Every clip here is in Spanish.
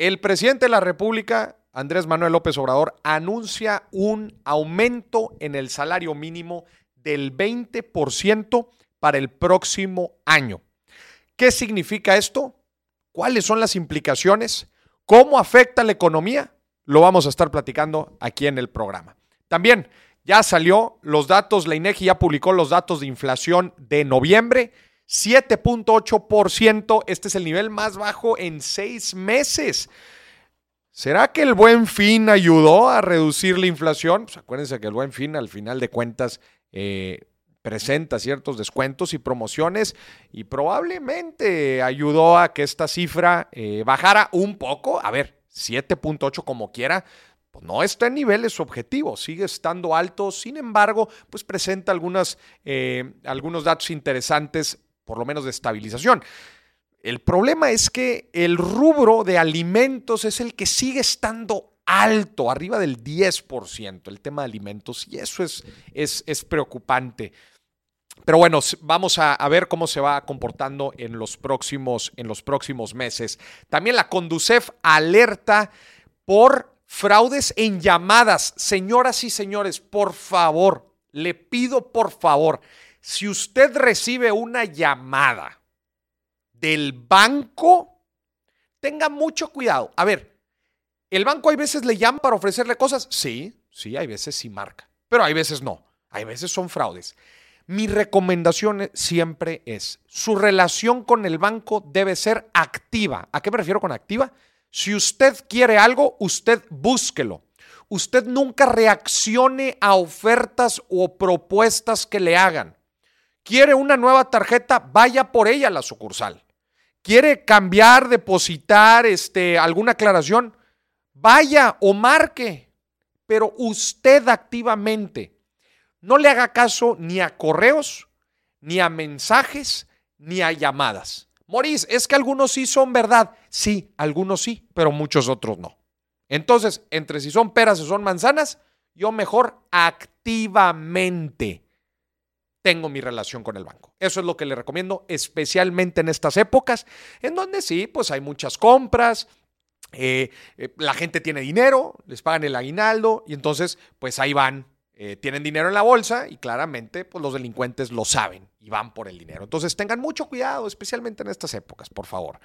El presidente de la República, Andrés Manuel López Obrador, anuncia un aumento en el salario mínimo del 20% para el próximo año. ¿Qué significa esto? ¿Cuáles son las implicaciones? ¿Cómo afecta la economía? Lo vamos a estar platicando aquí en el programa. También ya salió los datos, la INEGI ya publicó los datos de inflación de noviembre, 7.8%, este es el nivel más bajo en seis meses. ¿Será que el buen fin ayudó a reducir la inflación? Pues acuérdense que el buen fin al final de cuentas eh, presenta ciertos descuentos y promociones y probablemente ayudó a que esta cifra eh, bajara un poco. A ver, 7.8 como quiera, pues no está en niveles objetivos, sigue estando alto, sin embargo, pues presenta algunas, eh, algunos datos interesantes, por lo menos de estabilización. El problema es que el rubro de alimentos es el que sigue estando alto, arriba del 10%, el tema de alimentos, y eso es, es, preocupante. Pero bueno, vamos a, a, ver cómo se va comportando en los, próximos, en los próximos meses. También la Conducef alerta por fraudes en llamadas. Señoras y señores, por favor, le pido por favor, si usted recibe una llamada del banco, tenga mucho cuidado. A ver, ¿el banco hay veces le llama para ofrecerle cosas? Sí, sí, hay veces sí marca, pero hay veces no. Hay veces son fraudes. Mi recomendación siempre es, su relación con el banco debe ser activa. ¿A qué me refiero con activa? Si usted quiere algo, usted búsquelo. Usted nunca reaccione a ofertas o propuestas que le hagan. ¿Quiere una nueva tarjeta? Vaya por ella a la sucursal. ¿Quiere cambiar, depositar este, alguna aclaración? Vaya o marque. Pero usted activamente no le haga caso ni a correos, ni a mensajes, ni a llamadas. Moris, es que algunos sí son verdad. Sí, algunos sí, pero muchos otros no. Entonces, entre si son peras o son manzanas, yo mejor activamente tengo mi relación con el banco. Eso es lo que le recomiendo, especialmente en estas épocas, en donde sí, pues hay muchas compras, eh, eh, la gente tiene dinero, les pagan el aguinaldo y entonces, pues ahí van eh, tienen dinero en la bolsa y claramente pues, los delincuentes lo saben y van por el dinero. Entonces tengan mucho cuidado, especialmente en estas épocas, por favor.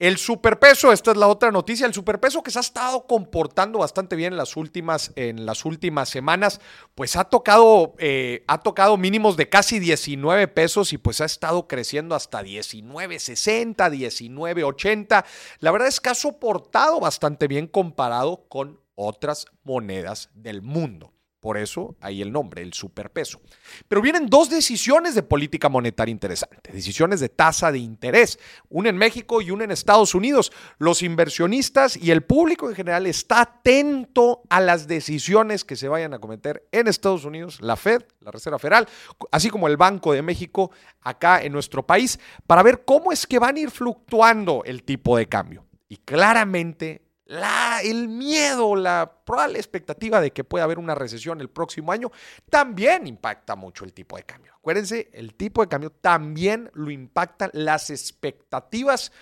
El superpeso, esta es la otra noticia, el superpeso que se ha estado comportando bastante bien en las últimas, en las últimas semanas, pues ha tocado, eh, ha tocado mínimos de casi 19 pesos y pues ha estado creciendo hasta 19.60, 19.80. La verdad es que ha soportado bastante bien comparado con otras monedas del mundo. Por eso ahí el nombre, el superpeso. Pero vienen dos decisiones de política monetaria interesantes, decisiones de tasa de interés, una en México y una en Estados Unidos. Los inversionistas y el público en general está atento a las decisiones que se vayan a cometer en Estados Unidos, la Fed, la Reserva Federal, así como el Banco de México acá en nuestro país, para ver cómo es que van a ir fluctuando el tipo de cambio. Y claramente la, el miedo, la probable expectativa de que pueda haber una recesión el próximo año, también impacta mucho el tipo de cambio. Acuérdense, el tipo de cambio también lo impactan las expectativas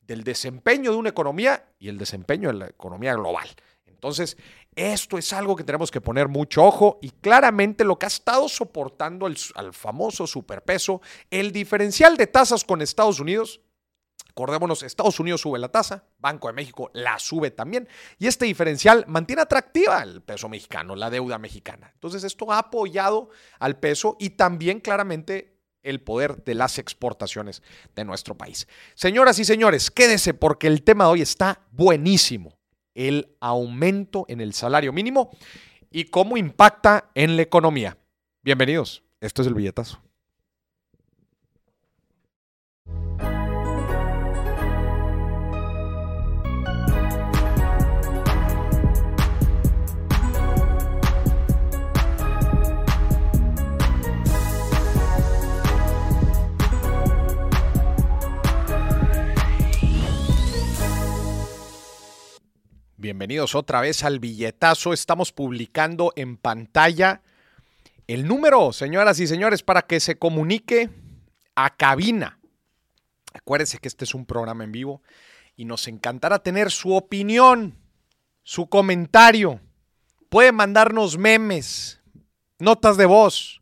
del desempeño de una economía y el desempeño de la economía global. Entonces, esto es algo que tenemos que poner mucho ojo y claramente lo que ha estado soportando al famoso superpeso, el diferencial de tasas con Estados Unidos, Acordémonos, Estados Unidos sube la tasa, Banco de México la sube también, y este diferencial mantiene atractiva el peso mexicano, la deuda mexicana. Entonces, esto ha apoyado al peso y también claramente el poder de las exportaciones de nuestro país. Señoras y señores, quédese porque el tema de hoy está buenísimo. El aumento en el salario mínimo y cómo impacta en la economía. Bienvenidos, esto es el billetazo. Bienvenidos otra vez al billetazo. Estamos publicando en pantalla el número, señoras y señores, para que se comunique a cabina. Acuérdense que este es un programa en vivo y nos encantará tener su opinión, su comentario. Puede mandarnos memes, notas de voz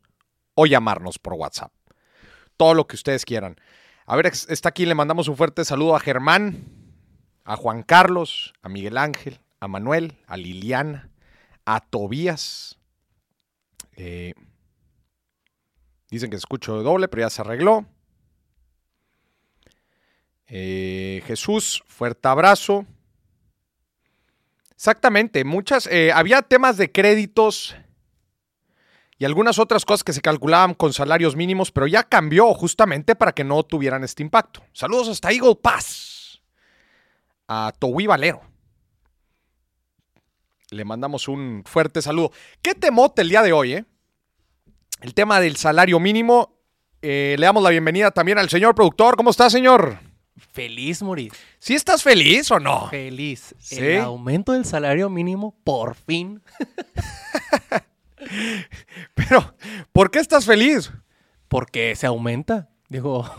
o llamarnos por WhatsApp. Todo lo que ustedes quieran. A ver, está aquí, le mandamos un fuerte saludo a Germán, a Juan Carlos, a Miguel Ángel, a Manuel, a Liliana, a Tobías. Eh, dicen que escucho doble, pero ya se arregló. Eh, Jesús, fuerte abrazo. Exactamente, muchas, eh, había temas de créditos y algunas otras cosas que se calculaban con salarios mínimos, pero ya cambió justamente para que no tuvieran este impacto. Saludos hasta Eagle Pass, a Towi Valero. Le mandamos un fuerte saludo. ¿Qué temote el día de hoy? Eh? El tema del salario mínimo. le damos la bienvenida también al señor productor. ¿Cómo está, señor? Feliz, Maurice. ¿Sí estás feliz o no? Feliz. El aumento del salario mínimo, por fin. Pero, ¿por qué estás feliz? Porque se aumenta. Digo.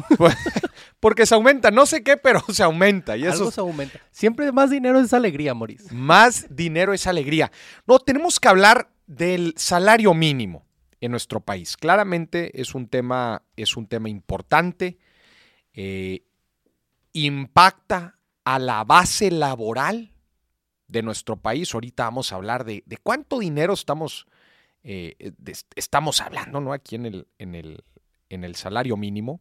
Porque se aumenta, no sé qué, pero se aumenta. Y eso Algo se aumenta. Siempre más dinero es alegría, Maurice. Más dinero es alegría. No, tenemos que hablar del salario mínimo en nuestro país. Claramente es un tema, es un tema importante. Eh, impacta a la base laboral de nuestro país. Ahorita vamos a hablar de, cuánto dinero estamos, eh, estamos hablando ¿no? aquí en el, en, el, en el salario mínimo.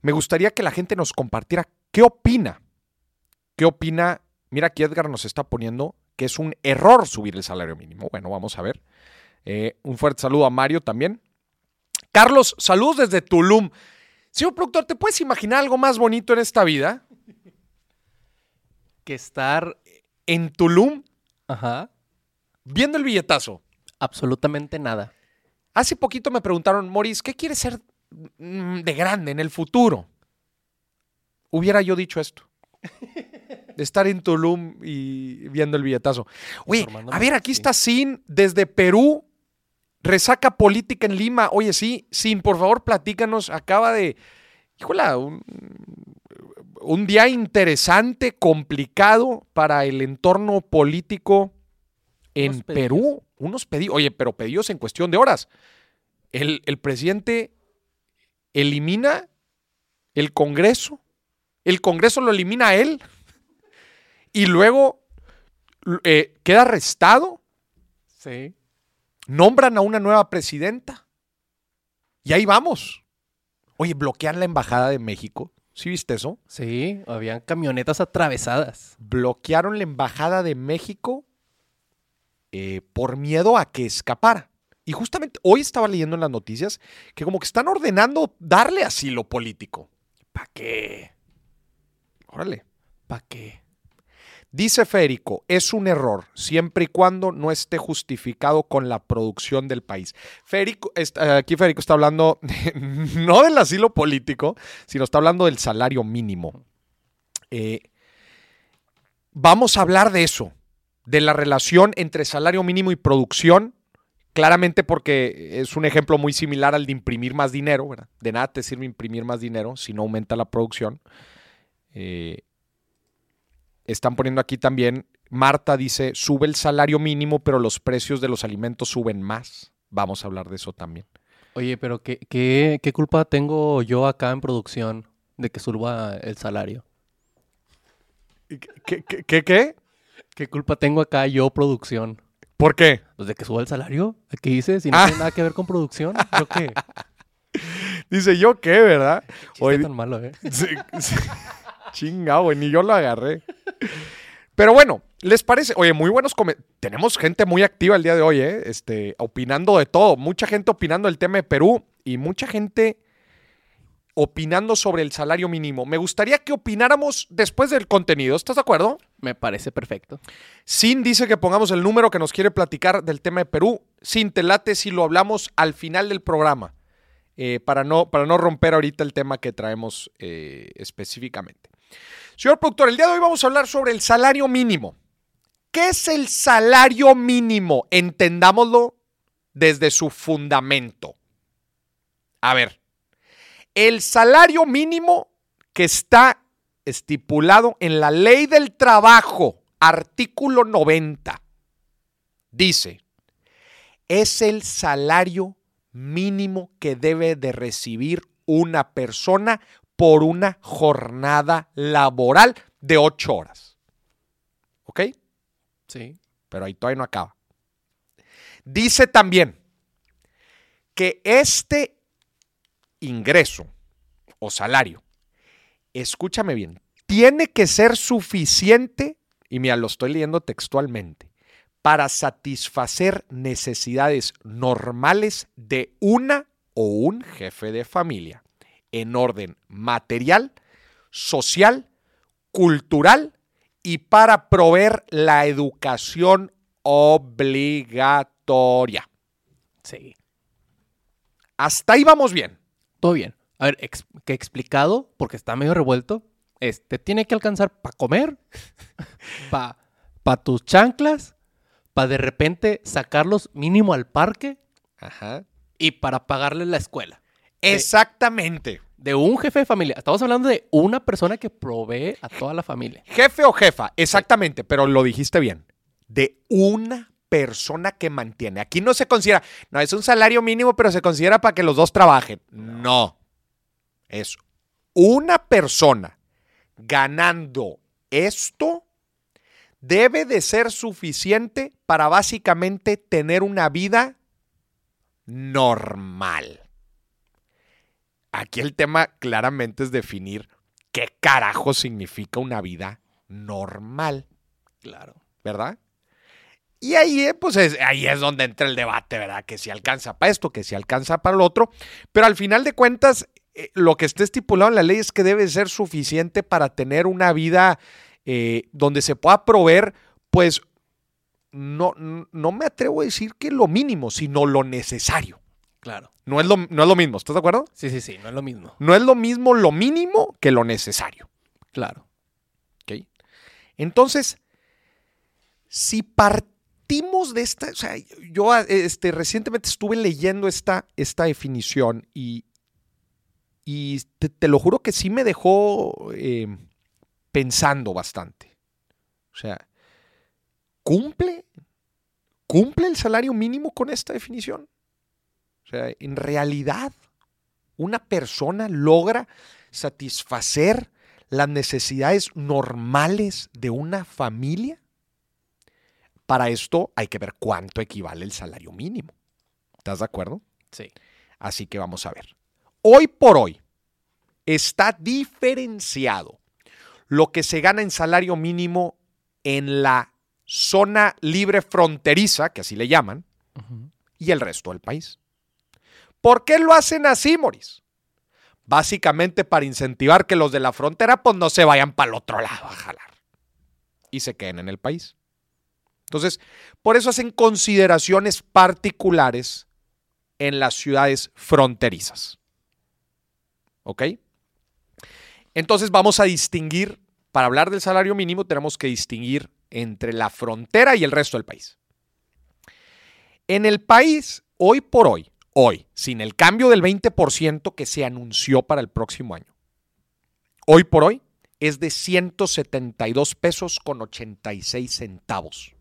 Me gustaría que la gente nos compartiera qué opina. ¿Qué opina? Mira, aquí Edgar nos está poniendo que es un error subir el salario mínimo. Bueno, vamos a ver. Eh, un fuerte saludo a Mario también. Carlos, saludos desde Tulum. Señor productor, ¿te puedes imaginar algo más bonito en esta vida? Que estar en Tulum Ajá. viendo el billetazo. Absolutamente nada. Hace poquito me preguntaron, Moris, ¿qué quieres ser de grande en el futuro? Hubiera yo dicho esto. estar en Tulum y viendo el billetazo. Oye, a ver, aquí está Sin desde Perú Resaca política en Lima. Oye, sí, Sin, por favor, platícanos. Acaba de, híjola, un, un día interesante, complicado para el entorno político en Perú. Unos pedidos, oye, pero pedidos en cuestión de horas. El, el presidente elimina el Congreso, el Congreso lo elimina a él y luego eh, queda arrestado. Sí nombran a una nueva presidenta. Y ahí vamos. Oye, bloquean la embajada de México. ¿Sí viste eso? Sí, habían camionetas atravesadas. Bloquearon la embajada de México eh, por miedo a que escapara. Y justamente hoy estaba leyendo en las noticias que como que están ordenando darle asilo político. ¿Para qué? Órale. ¿Para qué? Dice Férico, es un error siempre y cuando no esté justificado con la producción del país. Férico, aquí Férico está hablando no del asilo político, sino está hablando del salario mínimo. Eh, vamos a hablar de eso, de la relación entre salario mínimo y producción, claramente porque es un ejemplo muy similar al de imprimir más dinero, ¿verdad? De nada te sirve imprimir más dinero si no aumenta la producción. Eh, están poniendo aquí también, Marta dice, sube el salario mínimo, pero los precios de los alimentos suben más. Vamos a hablar de eso también. Oye, pero ¿qué, qué, culpa tengo yo acá en producción de que suba el salario? ¿Qué, qué, qué? ¿Qué culpa tengo acá yo, producción? ¿Por qué? Pues de que suba el salario. ¿Qué dice? Si no ah. tiene nada que ver con producción, ¿yo qué? Dice, ¿yo qué, verdad? Hoy... tan malo, ¿eh? Chingado, güey, ni yo lo agarré. Pero bueno, ¿les parece? Oye, muy buenos Tenemos gente muy activa el día de hoy, ¿eh? Este, opinando de todo. Mucha gente opinando del tema de Perú y mucha gente opinando sobre el salario mínimo. Me gustaría que opináramos después del contenido. ¿Estás de acuerdo? Me parece perfecto. Sin dice que pongamos el número que nos quiere platicar del tema de Perú. Sin te late si lo hablamos al final del programa. Eh, para, no, para no romper ahorita el tema que traemos eh, específicamente. Señor productor, el día de hoy vamos a hablar sobre el salario mínimo. ¿Qué es el salario mínimo? Entendámoslo desde su fundamento. A ver, el salario mínimo que está estipulado en la ley del trabajo, artículo 90, dice, es el salario mínimo que debe de recibir una persona por una jornada laboral de ocho horas. ¿Ok? Sí. Pero ahí todavía no acaba. Dice también que este ingreso o salario, escúchame bien, tiene que ser suficiente, y mira, lo estoy leyendo textualmente, para satisfacer necesidades normales de una o un jefe de familia en orden material, social, cultural y para proveer la educación obligatoria. Sí. Hasta ahí vamos bien. Todo bien. A ver, ex- que explicado, porque está medio revuelto, este, tiene que alcanzar para comer, para pa tus chanclas, para de repente sacarlos mínimo al parque Ajá. y para pagarle la escuela. Exactamente. De un jefe de familia. Estamos hablando de una persona que provee a toda la familia. Jefe o jefa, exactamente, pero lo dijiste bien. De una persona que mantiene. Aquí no se considera, no es un salario mínimo, pero se considera para que los dos trabajen. No. Es una persona ganando esto debe de ser suficiente para básicamente tener una vida normal. Aquí el tema claramente es definir qué carajo significa una vida normal, Claro. ¿verdad? Y ahí, eh, pues es, ahí es donde entra el debate, ¿verdad? Que si alcanza para esto, que si alcanza para lo otro. Pero al final de cuentas, eh, lo que está estipulado en la ley es que debe ser suficiente para tener una vida eh, donde se pueda proveer, pues, no, no me atrevo a decir que lo mínimo, sino lo necesario. Claro. No es lo, no es lo mismo, ¿estás de acuerdo? Sí, sí, sí, no es lo mismo. No es lo mismo lo mínimo que lo necesario. Claro. ¿ok? Entonces, si partimos de esta, o sea, yo este, recientemente estuve leyendo esta, esta definición y, y te, te lo juro que sí me dejó eh, pensando bastante. O sea, ¿cumple? ¿Cumple el salario mínimo con esta definición? O sea, en realidad, una persona logra satisfacer las necesidades normales de una familia? Para esto hay que ver cuánto equivale el salario mínimo. ¿Estás de acuerdo? Sí. Así que vamos a ver. Hoy por hoy está diferenciado lo que se gana en salario mínimo en la zona libre fronteriza, que así le llaman, y el resto del país. ¿Por qué lo hacen así, Moris? Básicamente para incentivar que los de la frontera pues no se vayan para el otro lado a jalar y se queden en el país. Entonces, por eso hacen consideraciones particulares en las ciudades fronterizas. ¿Ok? Entonces vamos a distinguir, para hablar del salario mínimo tenemos que distinguir entre la frontera y el resto del país. En el país, hoy por hoy, hoy, sin el cambio del 20% que se anunció para el próximo año, hoy por hoy es de 172 pesos con 86 centavos.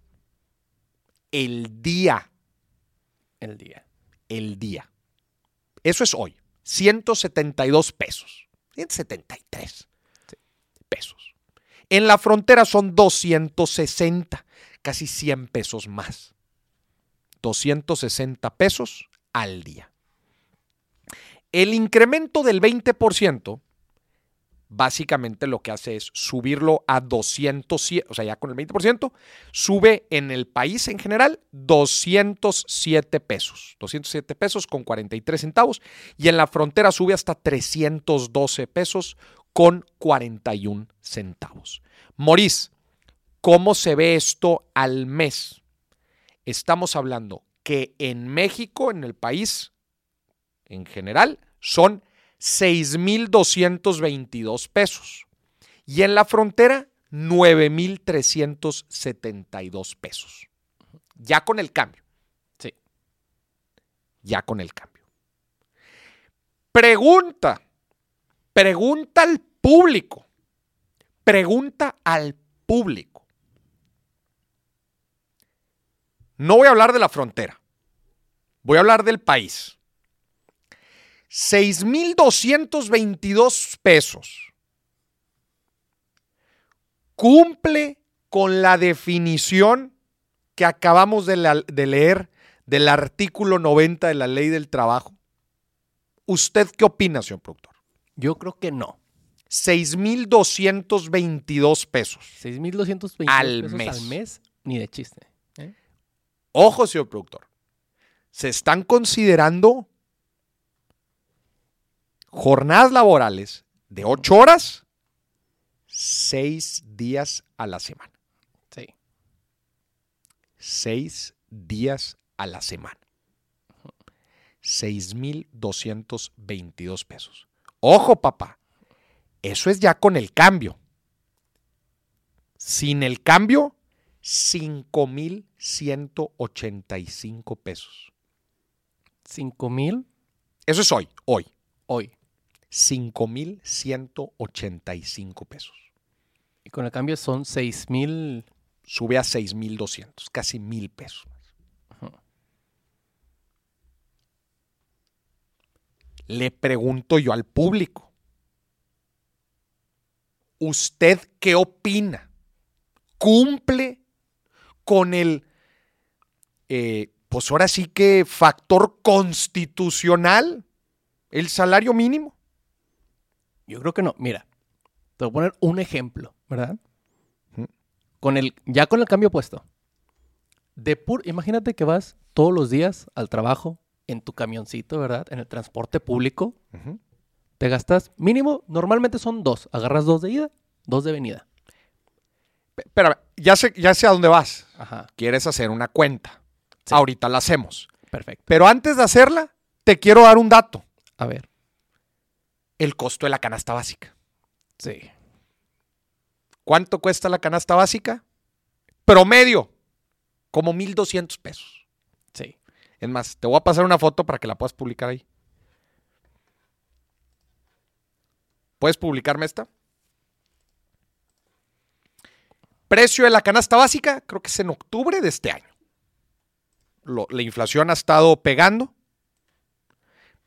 El día, El día. el día. Eso es hoy, 172 pesos, 173 pesos. En la frontera son 260, casi 100 pesos más. 260 pesos al día. El incremento del 20% básicamente lo que hace es subirlo a 207, o sea, ya con el 20%, sube en el país en general 207 pesos, 207 pesos con 43 centavos, y en la frontera sube hasta 312 pesos con 41 centavos. Morís, ¿cómo se ve esto al mes? Estamos hablando que en México, en el país en general, son 6.222 pesos. Y en la frontera, 9.372 pesos. Ya con el cambio. Sí. Ya con el cambio. Pregunta. Pregunta al público. Pregunta al público. No voy a hablar de la frontera. Voy a hablar del país. 6.222 pesos. Cumple con la definición que acabamos de, la- de leer del artículo 90 de la ley del trabajo. ¿Usted qué opina, señor productor? Yo creo que no. 6.222 pesos. 6.222 Al pesos mes. al mes, ni de chiste. ¿eh? Ojo, señor productor. Se están considerando jornadas laborales de 8 horas, 6 días a la semana. Sí. 6 días a la semana. 6.222 pesos. Ojo, papá. Eso es ya con el cambio. Sin el cambio, 5.185 pesos. 5.000 Eso es hoy, hoy. hoy. 5.185 pesos. Y con el cambio son 6.000. Sube a 6.200, casi mil pesos. Le pregunto yo al público. ¿Usted qué opina? ¿Cumple con el, eh, pues ahora sí que factor constitucional, el salario mínimo? Yo creo que no. Mira, te voy a poner un ejemplo, ¿verdad? Con el, ya con el cambio puesto. De pur, imagínate que vas todos los días al trabajo en tu camioncito, ¿verdad? En el transporte público. Te gastas mínimo, normalmente son dos. Agarras dos de ida, dos de venida. Pe- Espérame, ya sé, ya sé a dónde vas. Ajá, Quieres hacer una cuenta. Sí. Ahorita la hacemos. perfecto. Pero antes de hacerla, te quiero dar un dato. A ver, El costo de la canasta básica. sí. ¿Cuánto cuesta la canasta básica? Promedio, como 1.200 pesos. Sí. Es más, te voy a pasar una foto para que la puedas publicar ahí. ¿Puedes publicarme esta? Precio de la canasta básica, creo que es en octubre de este año. Lo- la inflación ha estado pegando,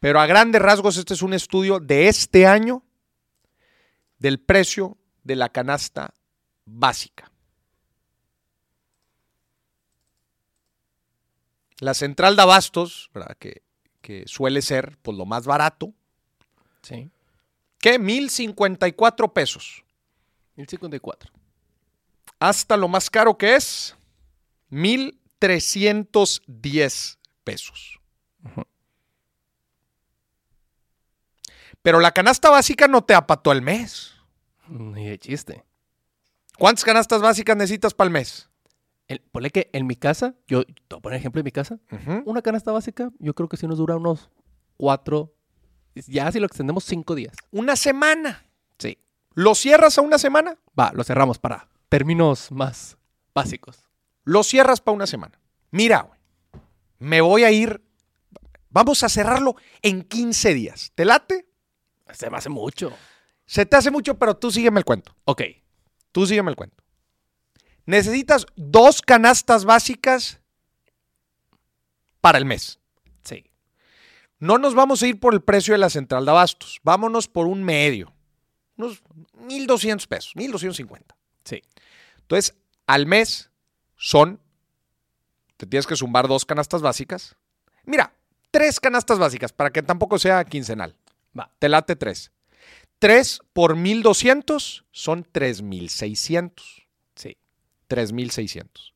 pero a grandes rasgos este es un estudio de este año del precio de la canasta básica. La central de abastos, ¿verdad? Que, que suele ser pues, lo más barato, Sí. que 1.054 pesos. 1054. Hasta lo más caro que es 1.310 pesos. Pero la canasta básica no te apató el mes. Ni de chiste. ¿Cuántas canastas básicas necesitas para el mes? El, ponle que en mi casa, yo te voy a poner ejemplo en mi casa, una canasta básica, yo creo que sí nos dura unos cuatro, ya si lo extendemos cinco días. Una semana. Sí. ¿Lo cierras a una semana? Va, lo cerramos para términos más básicos. Lo cierras para una semana. Mira, güey, me voy a ir. Vamos a cerrarlo en 15 días. ¿Te late? Se me hace mucho. Se te hace mucho, pero tú sígueme el cuento. Ok. Tú sígueme el cuento. Necesitas dos canastas básicas para el mes. Sí. No nos vamos a ir por el precio de la central de abastos. Vámonos por un medio. Unos 1.200 pesos, 1.250. Sí. Entonces, al mes son, te tienes que sumar dos canastas básicas. Mira, tres canastas básicas para que tampoco sea quincenal. Va. Te late tres. Tres por 1200 son 3600. Sí. 3600.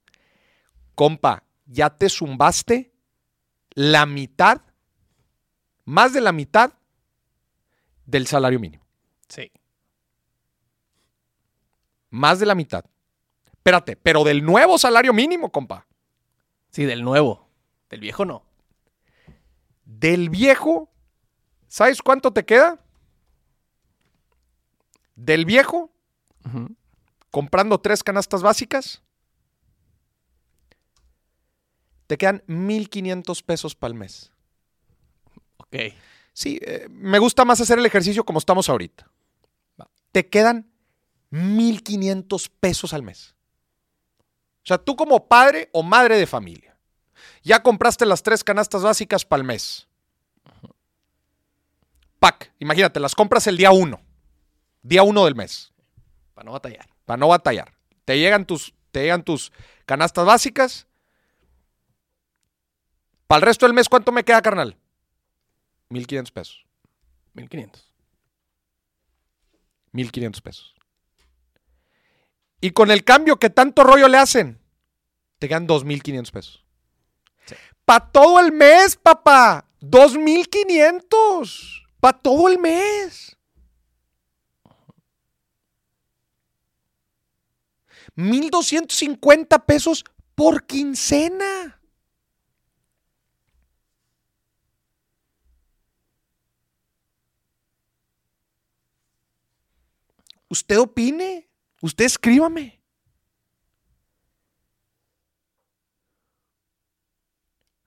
Compa, ya te zumbaste la mitad, más de la mitad del salario mínimo. Sí. Más de la mitad. Espérate, pero del nuevo salario mínimo, compa. Sí, del nuevo. Del viejo no. Del viejo, ¿sabes cuánto te queda? Del viejo, comprando tres canastas básicas, te quedan 1.500 pesos para el mes. Ok. Sí, eh, me gusta más hacer el ejercicio como estamos ahorita. Va. Te quedan 1.500 pesos al mes. O sea, tú como padre o madre de familia, ya compraste las tres canastas básicas para el mes. Pack, imagínate, las compras el día 1. Día 1 del mes. Para no batallar. Para no batallar. Te llegan tus, te llegan tus canastas básicas. Para el resto del mes, ¿cuánto me queda, carnal? 1.500 pesos. 1500. 1.500 pesos. Y con el cambio que tanto rollo le hacen, te quedan 2.500 pesos. Sí. Para todo el mes, papá. 2.500. Para todo el mes. $1,250 pesos por quincena. Usted opine. Usted escríbame.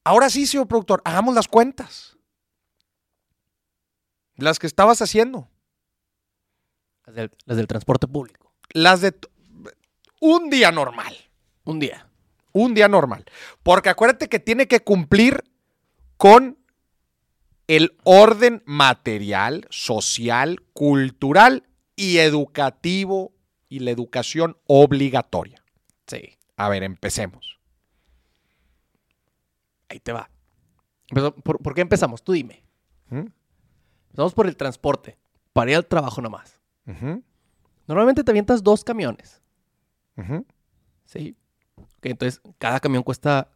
Ahora sí, señor productor, hagamos las cuentas. Las que estabas haciendo. Las del, las del transporte público. Las de un día normal. Un día. Un día normal. Porque acuérdate que tiene que cumplir con el orden material, social, cultural y educativo y la educación obligatoria. Sí. A ver, empecemos. Ahí te va. Empezó- ¿Por, por qué empezamos? Tú dime. ¿Mm? Empezamos por el transporte. Para ir al trabajo nomás. Normalmente te avientas dos camiones. Sí. Ok, entonces cada camión cuesta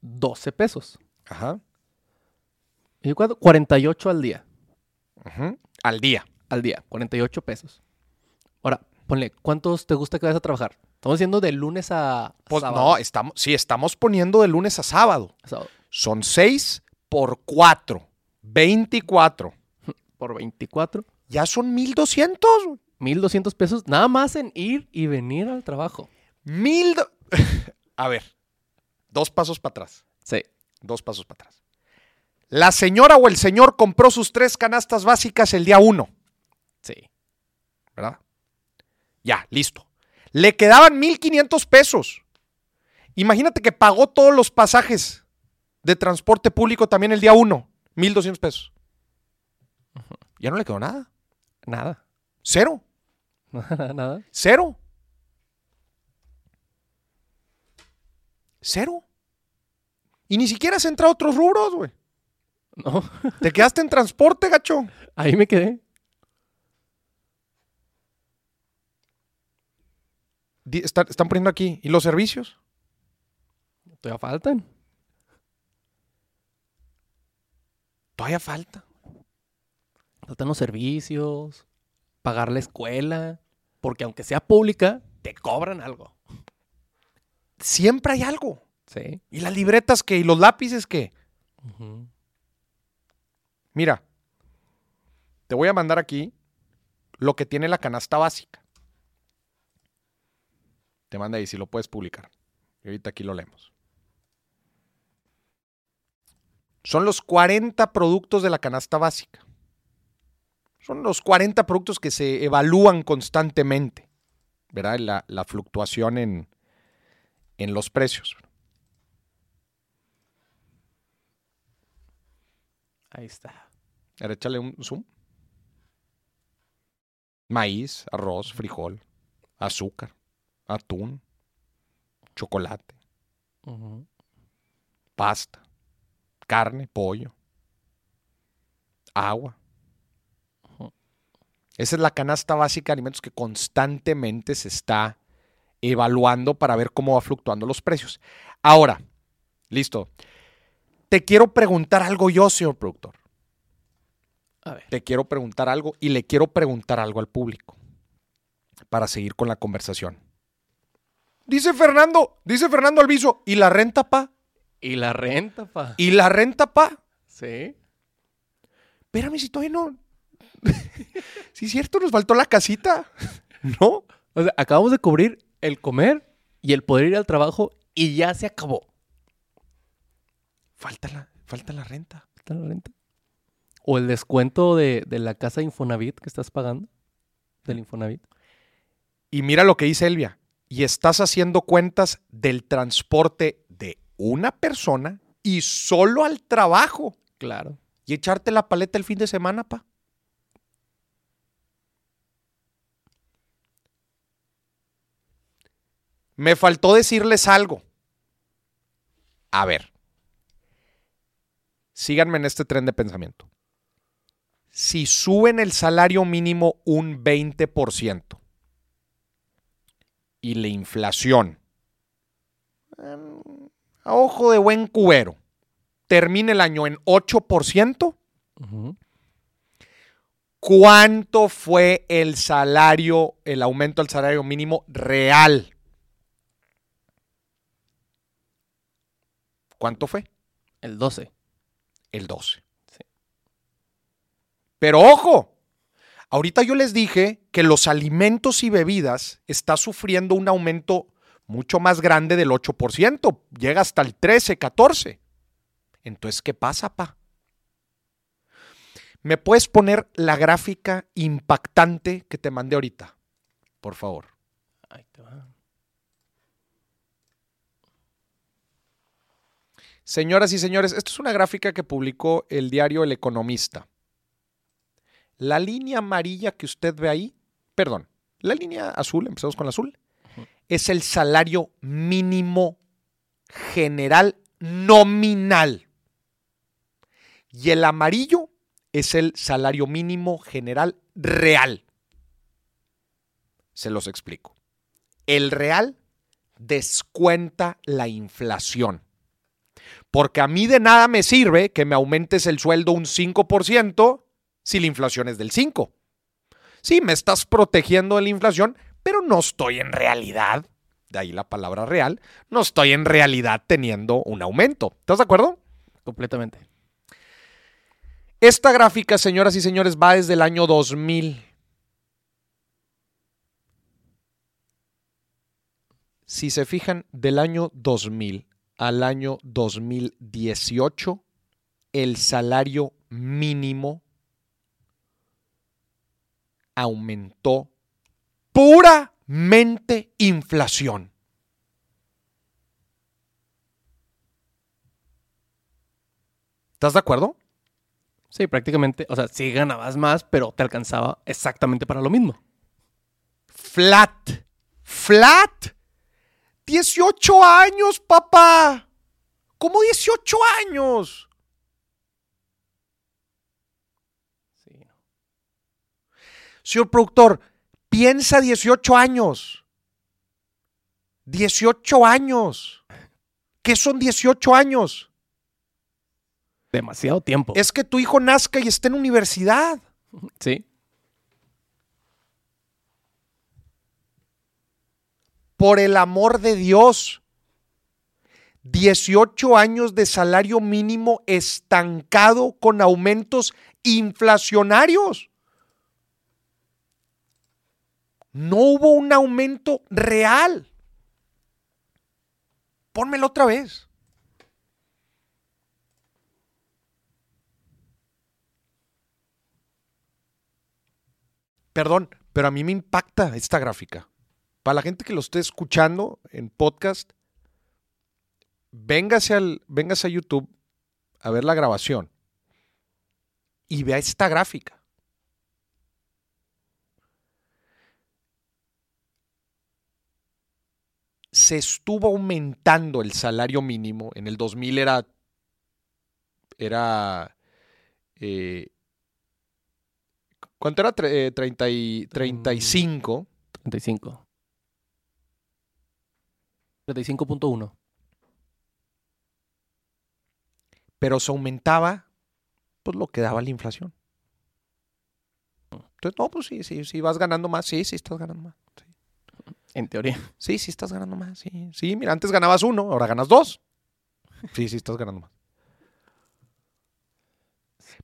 12 pesos. Ajá. ¿Y cuánto? 48 al día. ujú. Al día. Al día. 48 pesos. Ahora, ponle, ¿cuántos te gusta que vayas a trabajar? Estamos diciendo de lunes a Pues sábado. no, estamos, sí, estamos poniendo de lunes a sábado. A sábado. Son 6 por 4. 24. Por 24. Ya son 1200. güey. 1200 pesos nada más en ir y venir al trabajo. Mil. do- A ver, dos pasos para atrás. Sí. Dos pasos para atrás. La señora o el señor compró sus tres canastas básicas el día uno, Sí. ¿verdad? Ya, listo. Le quedaban 1.500 pesos. Imagínate que pagó todos los pasajes de transporte público también el día uno, 1.200 pesos. Ya no le quedó nada. Nada. Cero. Nada, nada. Cero. Cero. Y ni siquiera has entrado a otros rubros, güey. No. Te quedaste en transporte, gacho. Ahí me quedé. Está- están poniendo aquí. ¿Y los servicios? Todavía faltan. Todavía falta. Faltan los servicios. Pagar la escuela. Porque aunque sea pública, te cobran algo. Siempre hay algo. Sí. ¿Y las libretas qué? ¿Y los lápices qué? Mira, te voy a mandar aquí lo que tiene la canasta básica. Te manda ahí si lo puedes publicar. Y ahorita aquí lo leemos. Son los 40 productos de la canasta básica. Son los 40 productos que se evalúan constantemente. ¿Verdad? La, la fluctuación en, en los precios. Ahí está. A ver, échale un zoom. Maíz, arroz, frijol, azúcar, atún, chocolate, pasta, carne, pollo, agua. Esa es la canasta básica de alimentos que constantemente se está evaluando para ver cómo va fluctuando los precios. Ahora, listo. Te quiero preguntar algo yo, señor productor. A ver. te quiero preguntar algo y le quiero preguntar algo al público para seguir con la conversación. Dice Fernando, dice Fernando Alviso, ¿y la renta, pa? Y la renta, pa. ¿Y la renta, pa? Sí. Espérame, si todavía no. Sí, es cierto, nos faltó la casita. ¿No? O sea, acabamos de cubrir el comer y el poder ir al trabajo y ya se acabó. Falta la, falta la renta. ¿Está la renta? O el descuento de, de la casa Infonavit que estás pagando. Del Infonavit. Y mira lo que dice Elvia. Y estás haciendo cuentas del transporte de una persona y solo al trabajo. Claro. Y echarte la paleta el fin de semana, pa. Me faltó decirles algo. A ver. Síganme en este tren de pensamiento. Si suben el salario mínimo un 20% y la inflación, em, a ojo de buen cubero, termina el año en 8%, Ujú. ¿cuánto fue el salario, el aumento del salario mínimo real? ¿Cuánto fue? El 12. El 12. Sí. Pero ojo, ahorita yo les dije que los alimentos y bebidas está sufriendo un aumento mucho más grande del 8%, llega hasta el 13, 14. Entonces, ¿qué pasa, pa? ¿Me puedes poner la gráfica impactante que te mandé ahorita? Por favor. Ahí te va. Señoras y señores, esta es una gráfica que publicó el diario El Economista. La línea amarilla que usted ve ahí, perdón, la línea azul, empezamos con la azul, es el salario mínimo general nominal. Y el amarillo es el salario mínimo general real. Se los explico. El real descuenta la inflación. Porque a mí de nada me sirve que me aumentes el sueldo un 5% si la inflación es del 5%. Sí, me estás protegiendo de la inflación, pero no estoy en realidad, de ahí la palabra real, no estoy en realidad teniendo un aumento. ¿Estás de acuerdo? Completamente. Esta gráfica, señoras y señores, va desde el año 2000. Si se fijan, del año 2000 al año 2018, el salario mínimo aumentó puramente inflación. ¿Estás de acuerdo? Sí, prácticamente. O sea, sí ganabas más, pero te alcanzaba exactamente para lo mismo. Flat. Flat. 18 años, papá. ¿Cómo 18 años? Sí. Señor productor, piensa 18 años. 18 años. ¿Qué son 18 años? Demasiado tiempo. Es que tu hijo nazca y esté en universidad. Sí. Por el amor de Dios. 18 años de salario mínimo estancado con aumentos inflacionarios. No hubo un aumento real. Pónmelo otra vez. Perdón, pero a mí me impacta esta gráfica. Para la gente que lo esté escuchando en podcast, véngase, al, véngase a YouTube a ver la grabación y vea esta gráfica. Se estuvo aumentando el salario mínimo. En el 2000 era, era eh, ¿Cuánto era? Eh, 30 y- 35. 35. 35.1. pero se aumentaba pues lo que daba la inflación. Entonces, no, pues sí, sí, sí, vas ganando más, sí, sí, estás ganando más. Sí, En teoría. sí, sí estás ganando más, sí. Sí, mira, antes ganabas uno, ahora ganas dos. Sí, sí, estás ganando más.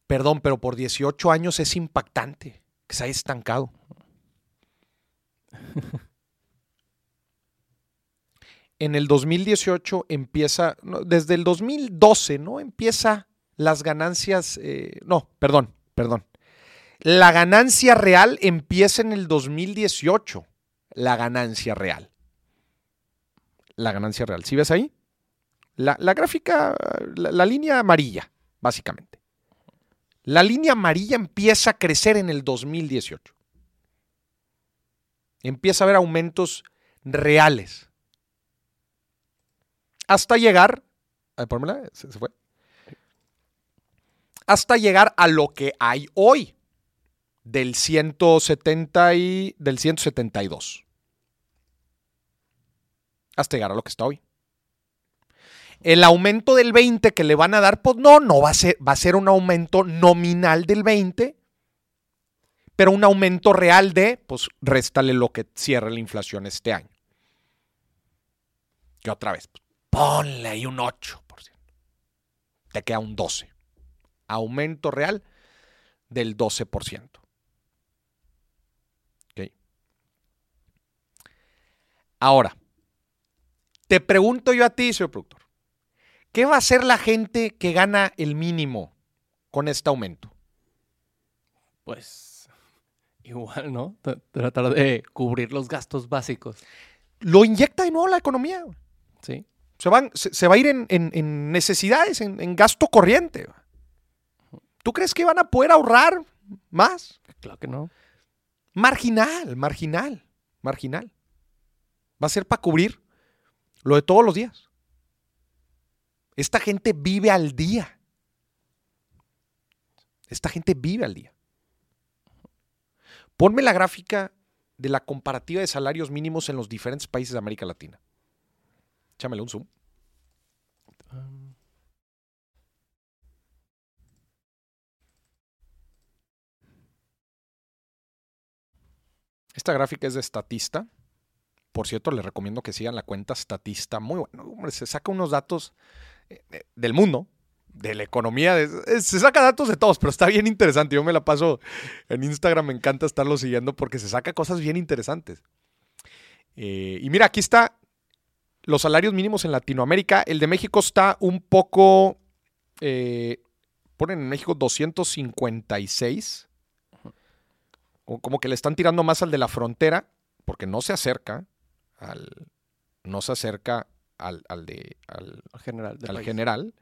Perdón, pero por 18 años es impactante que se haya estancado. En el 2018 empieza, desde el 2012, ¿no? Empieza las ganancias, eh, no, perdón, perdón. La ganancia real empieza en el 2018. la ganancia real. La ganancia real. ¿Sí ves ahí? La, la gráfica, la, la línea amarilla, básicamente. La línea amarilla empieza a crecer en el 2018. Empieza a haber aumentos reales. Hasta llegar. A ver, se, se fue. Hasta llegar a lo que hay hoy. Del 170 y. del 172. Hasta llegar a lo que está hoy. El aumento del 20 que le van a dar, pues no, no va a ser, va a ser un aumento nominal del 20, pero un aumento real de, pues réstale lo que cierre la inflación este año. Que otra vez, pues, ponle ahí un 8%. Te queda un 12. Aumento real del 12%. Ok. Ahora, te pregunto yo a ti, señor productor. ¿Qué va a hacer la gente que gana el mínimo con este aumento? Pues igual, ¿no? Tratar de cubrir los gastos básicos. Lo inyecta de nuevo la economía. Sí. Se, van, se, se va a ir en, en- en necesidades, en, en gasto corriente. ¿Tú crees que van a poder ahorrar más? Claro que no. Marginal, marginal, marginal. Va a ser para cubrir lo de todos los días. Esta gente vive al día. Esta gente vive al día. Ponme la gráfica de la comparativa de salarios mínimos en los diferentes países de América Latina. Échamele un zoom. Esta gráfica es de Statista. Por cierto, les recomiendo que sigan la cuenta Statista. Muy bueno. Hombre, se saca unos datos eh, del mundo, de la economía. se saca datos de todos, pero está bien interesante. Yo me la paso en Instagram. Me encanta estarlo siguiendo porque se saca cosas bien interesantes. Eh, y mira, aquí está los salarios mínimos en Latinoamérica. El de México está un poco. eh, ponen en México 256 o como que le están tirando más al de la frontera, porque no se acerca al. No se acerca al, al de. al, al general. del al país. general.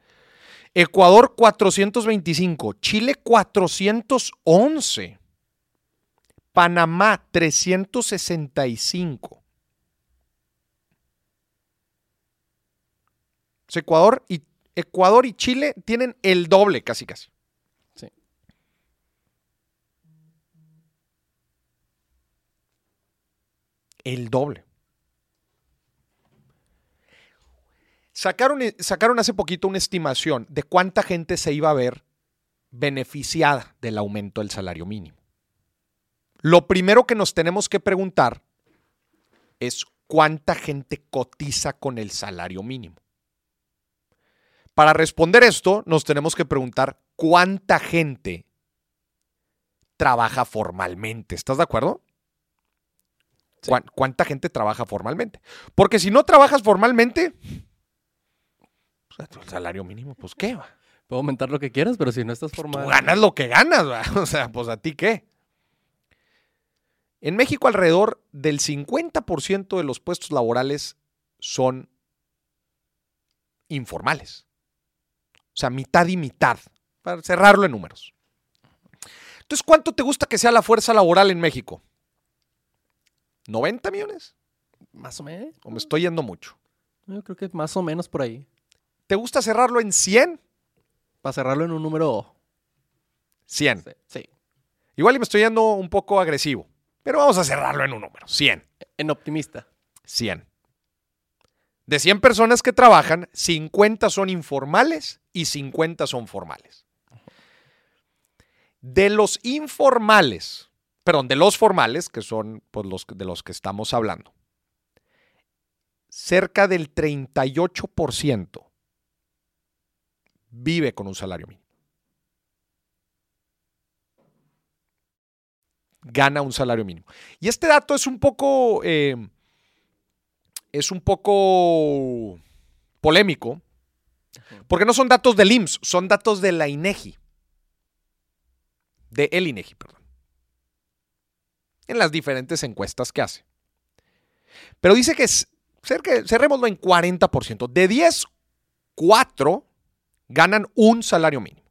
Ecuador 425, Chile 411, Panamá 365. O sea, Ecuador y, Ecuador y Chile tienen el doble casi casi. Sí. El doble. Sacaron, sacaron hace poquito una estimación de cuánta gente se iba a ver beneficiada del aumento del salario mínimo. Lo primero que nos tenemos que preguntar es cuánta gente cotiza con el salario mínimo. Para responder esto, nos tenemos que preguntar cuánta gente trabaja formalmente. ¿Estás de acuerdo? Sí. ¿Cuán- ¿Cuánta gente trabaja formalmente? Porque si no trabajas formalmente, pues, el salario mínimo, pues qué va. Puedo aumentar lo que quieras, pero si no estás Tú formado. ganas lo que ganas, ¿va? o sea, pues a ti qué. En México alrededor del 50% de los puestos laborales son informales. O sea, mitad y mitad, para cerrarlo en números. Entonces, ¿cuánto te gusta que sea la fuerza laboral en México? ¿90 millones? Más o menos. ¿O me estoy yendo mucho? Yo creo que más o menos por ahí. ¿Te gusta cerrarlo en 100? Para cerrarlo en un número. 100. Sí. sí. Igual y me estoy yendo un poco agresivo, pero vamos a cerrarlo en un número. 100. En optimista. 100. De 100 personas que trabajan, 50 son informales y 50 son formales. De los informales, perdón, de los formales, que son pues, los de los que estamos hablando, cerca del 38% vive con un salario mínimo. Gana un salario mínimo. Y este dato es un poco... eh, es un poco polémico, porque no son datos del IMSS, son datos de la INEGI. De el INEGI, perdón. En las diferentes encuestas que hace. Pero dice que es, cerca, cerrémoslo en 40%. De 10, 4 ganan un salario mínimo.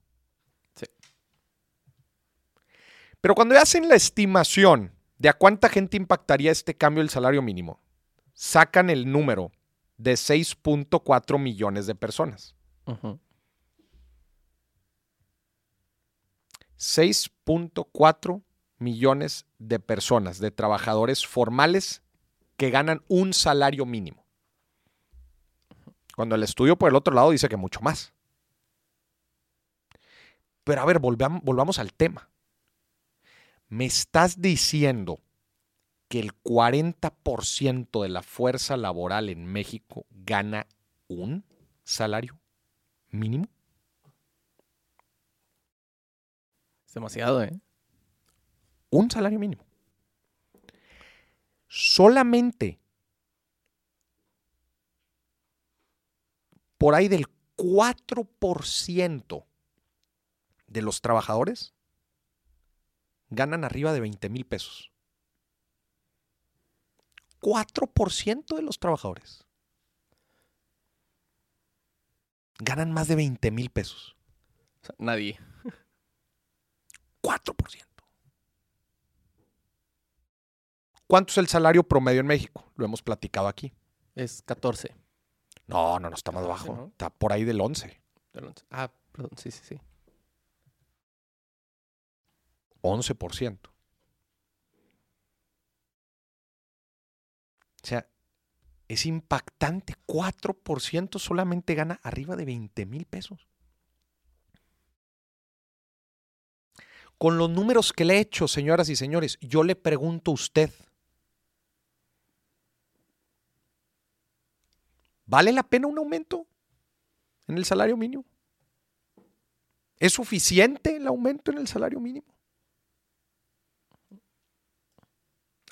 Sí. Pero cuando hacen la estimación de a cuánta gente impactaría este cambio del salario mínimo, sacan el número de 6.4 millones de personas. Ujú. 6.4 millones de personas, de trabajadores formales que ganan un salario mínimo. Cuando el estudio por el otro lado dice que mucho más. Pero a ver, volvamos, volvamos al tema. Me estás diciendo que el 40% de la fuerza laboral en México gana un salario mínimo. Es demasiado, ¿eh? un salario mínimo. Solamente por ahí del 4% de los trabajadores ganan arriba de 20 mil pesos. 4% de los trabajadores ganan más de 20 mil pesos. O sea, nadie. 4%. ¿Cuánto es el salario promedio en México? Lo hemos platicado aquí. Es 14. No, no, no está más 14, bajo. ¿no? Está por ahí del 11. del 11. Ah, perdón, sí, sí, sí. 11%. O sea, es impactante. 4% solamente gana arriba de 20 mil pesos. Con los números que le he hecho, señoras y señores, yo le pregunto a usted, ¿vale la pena un aumento en el salario mínimo? ¿Es suficiente el aumento en el salario mínimo?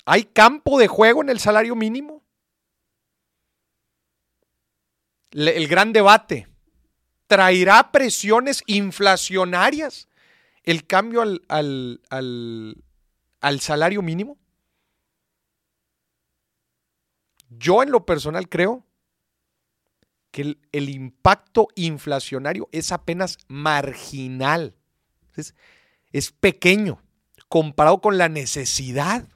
¿Hay campo de juego en el salario mínimo? El gran debate. ¿Traerá presiones inflacionarias el cambio al, al- al- al salario mínimo? Yo en lo personal creo que el, impacto inflacionario es apenas marginal. Es pequeño comparado con la necesidad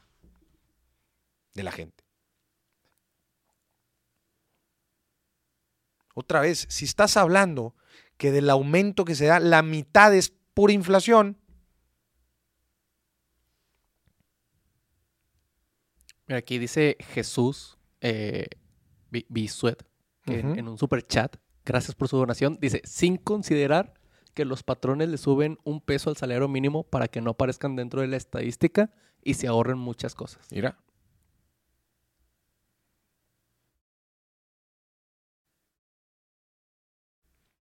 de la gente. Otra vez, si estás hablando que del aumento que se da, la mitad es pura inflación, Mira, aquí dice Jesús eh, Bi- Bisuet, que en un super chat, gracias por su donación, dice, sin considerar que los patrones le suben un peso al salario mínimo para que no aparezcan dentro de la estadística y se ahorren muchas cosas. mira.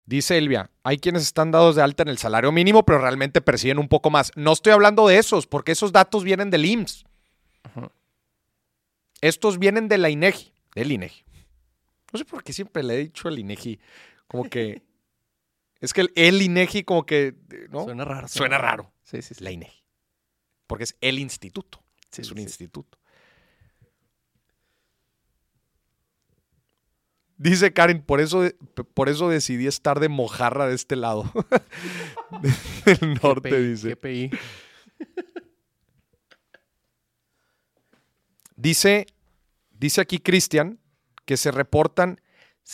Dice Elvia, hay quienes están dados de alta en el salario mínimo, pero realmente perciben un poco más. No estoy hablando de esos, porque esos datos vienen del IMSS. Estos vienen de la INEGI, del INEGI. No sé por qué siempre le he dicho al INEGI, como que es que el, el INEGI como que, ¿no? Suena raro. Suena raro. Sí, sí, sí. La INEGI. Porque es el instituto. Sí, es un sí. instituto. Dice Karen, por eso, por eso decidí estar de mojarra de este lado. Del norte, GPI, dice. GPI. Dice, dice aquí Cristian que se reportan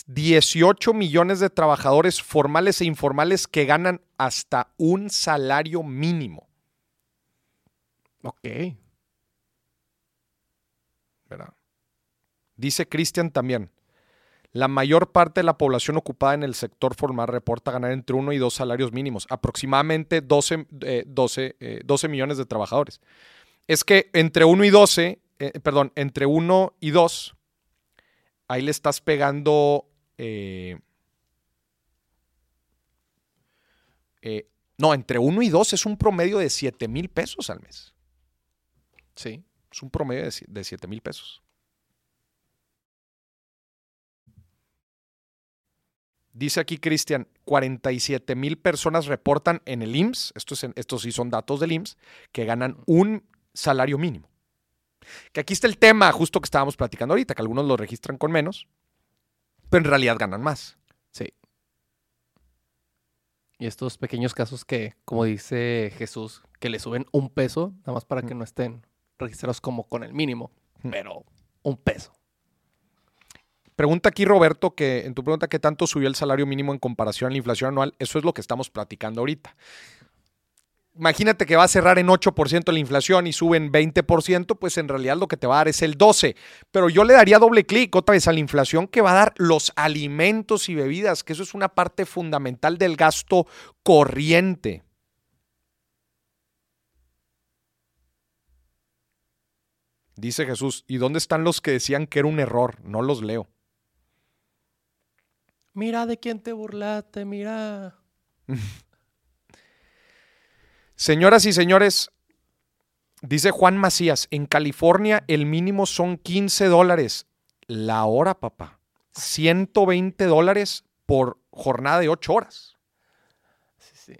18 millones de trabajadores formales e informales que ganan hasta un salario mínimo. Ok. ¿verdad? Dice Cristian también, la mayor parte de la población ocupada en el sector formal reporta ganar entre 1 y 2 salarios mínimos, aproximadamente 12, eh, 12, eh, 12 millones de trabajadores. Es que entre 1 y 12, eh, perdón, entre 1 y 2, ahí le estás pegando... eh, eh, no, entre 1 y 2 es un promedio de 7 mil pesos al mes. Sí. Es un promedio de 7 mil pesos. Dice aquí Cristian, 47 mil personas reportan en el IMSS, estos, estos sí son datos del IMSS, que ganan un salario mínimo. Que aquí está el tema justo que estábamos platicando ahorita, que algunos lo registran con menos, pero en realidad ganan más. Sí. Y estos pequeños casos que, como dice Jesús, que le suben un peso, nada más para que no estén registrados como con el mínimo, pero un peso. Pregunta aquí Roberto que en tu pregunta qué tanto subió el salario mínimo en comparación a la inflación anual, eso es lo que estamos platicando ahorita. Imagínate que va a cerrar en 8% la inflación y suben 20%, pues en realidad lo que te va a dar es el 12. Pero yo le daría doble clic otra vez a la inflación que va a dar los alimentos y bebidas, que eso es una parte fundamental del gasto corriente. Dice Jesús, ¿y dónde están los que decían que era un error? No los leo. Mira de quién te burlaste, mira. Señoras y señores, dice Juan Macías, en California el mínimo son 15 dólares la hora, papá. 120 dólares por jornada de 8 horas. Sí, sí.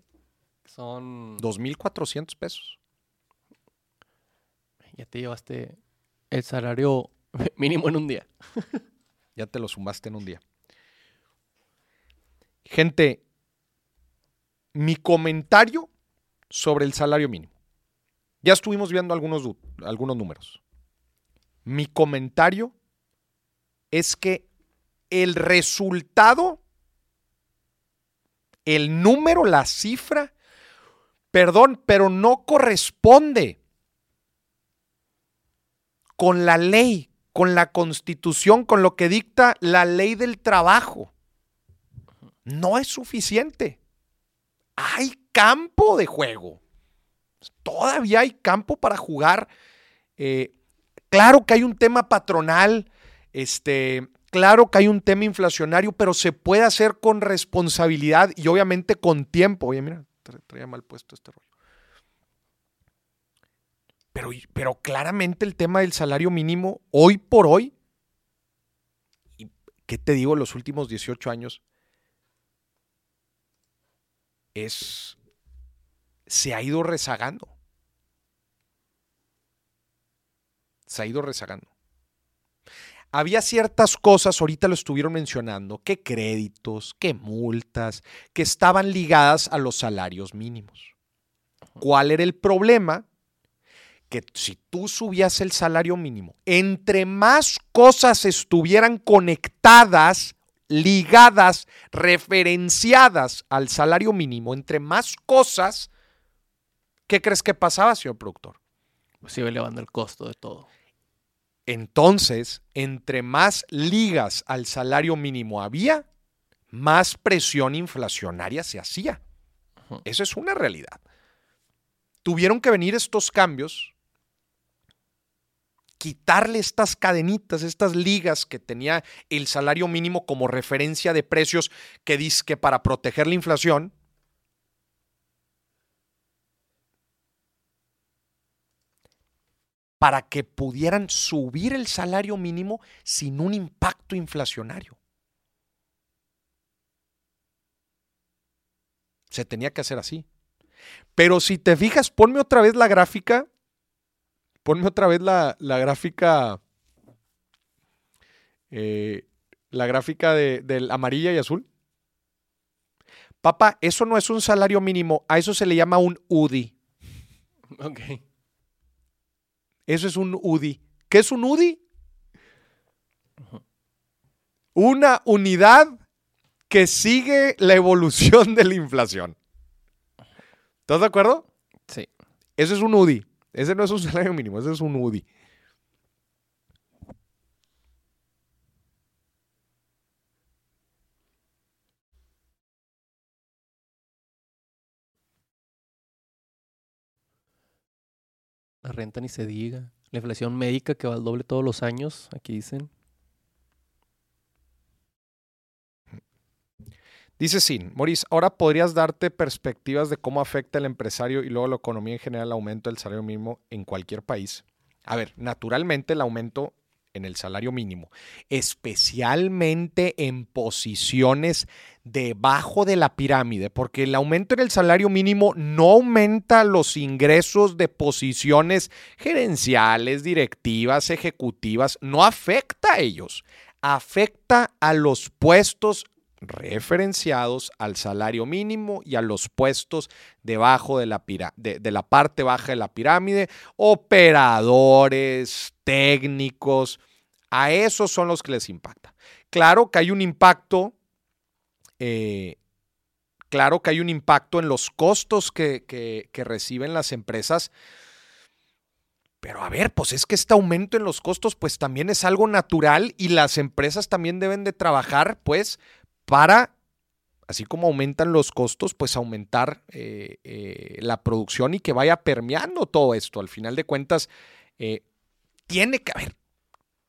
Son... 2.400 pesos. Ya te llevaste el salario mínimo en un día. ya te lo sumaste en un día. Gente, mi comentario sobre el salario mínimo. Ya estuvimos viendo algunos, algunos números. Mi comentario es que el resultado, el número, la cifra, perdón, pero no corresponde con la ley, con la constitución, con lo que dicta la ley del trabajo. No es suficiente. Hay campo de juego. Todavía hay campo para jugar. Eh, claro que hay un tema patronal, este, claro que hay un tema inflacionario, pero se puede hacer con responsabilidad y obviamente con tiempo. Oye, mira, traía mal puesto este rollo. Pero, pero claramente el tema del salario mínimo, hoy por hoy, ¿qué te digo? Los últimos 18 años, es se ha ido rezagando. Se ha ido rezagando. Había ciertas cosas, ahorita lo estuvieron mencionando, que créditos, que multas, que estaban ligadas a los salarios mínimos. ¿Cuál era el problema? Que si tú subías el salario mínimo, entre más cosas estuvieran conectadas, ligadas, referenciadas al salario mínimo, entre más cosas, ¿Qué crees que pasaba, señor productor? Pues iba elevando el costo de todo. Entonces, entre más ligas al salario mínimo había, más presión inflacionaria se hacía. Eso es una realidad. Tuvieron que venir estos cambios, quitarle estas cadenitas, estas ligas que tenía el salario mínimo como referencia de precios que dice que para proteger la inflación, para que pudieran subir el salario mínimo sin un impacto inflacionario. Se tenía que hacer así. Pero si te fijas, ponme otra vez la gráfica. Ponme otra vez la, gráfica. Eh, la gráfica de, del amarilla y azul. Papá, eso no es un salario mínimo. A eso se le llama un UDI. Ok. Eso es un UDI. ¿Qué es un UDI? Una unidad que sigue la evolución de la inflación. ¿Estás de acuerdo? Sí. Eso es un UDI. Ese no es un salario mínimo, ese es un UDI. La renta ni se diga. La inflación médica que va al doble todos los años, aquí dicen. Dice Sin, Maurice, ahora podrías darte perspectivas de cómo afecta el empresario y luego la economía en general el aumento del salario mínimo en cualquier país. A ver, naturalmente el aumento en el salario mínimo, especialmente en posiciones debajo de la pirámide, porque el aumento en el salario mínimo no aumenta los ingresos de posiciones gerenciales, directivas, ejecutivas, no afecta a ellos, afecta a los puestos referenciados al salario mínimo y a los puestos debajo de la, de, la parte baja de la pirámide, operadores, técnicos, a esos son los que les impacta. Claro que hay un impacto, eh, claro que hay un impacto en los costos que, que reciben las empresas, pero a ver, pues es que este aumento en los costos pues también es algo natural y las empresas también deben de trabajar pues para, así como aumentan los costos, pues aumentar eh, eh, la producción y que vaya permeando todo esto. Al final de cuentas, eh, tiene que haber,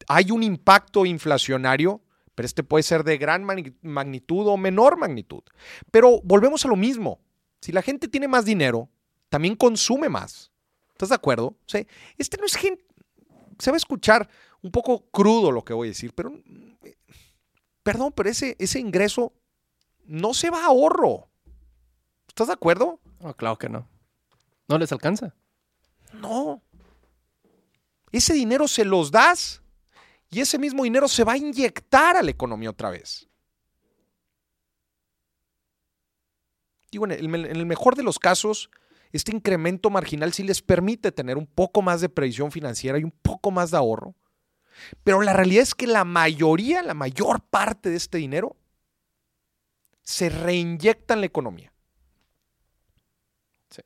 hay un impacto inflacionario, pero este puede ser de gran magnitud o menor magnitud. Pero volvemos a lo mismo. Si la gente tiene más dinero, también consume más. ¿Estás de acuerdo? este no es gente. Se va a escuchar un poco crudo lo que voy a decir, pero Perdón, pero ese, ese ingreso no se va a ahorro. ¿Estás de acuerdo? claro que no. ¿No les alcanza? No. Ese dinero se los das y ese mismo dinero se va a inyectar a la economía otra vez. Digo, en el, en el mejor de los casos, este incremento marginal sí les permite tener un poco más de previsión financiera y un poco más de ahorro. Pero la realidad es que la mayoría, la mayor parte de este dinero se reinyecta en la economía. Sí.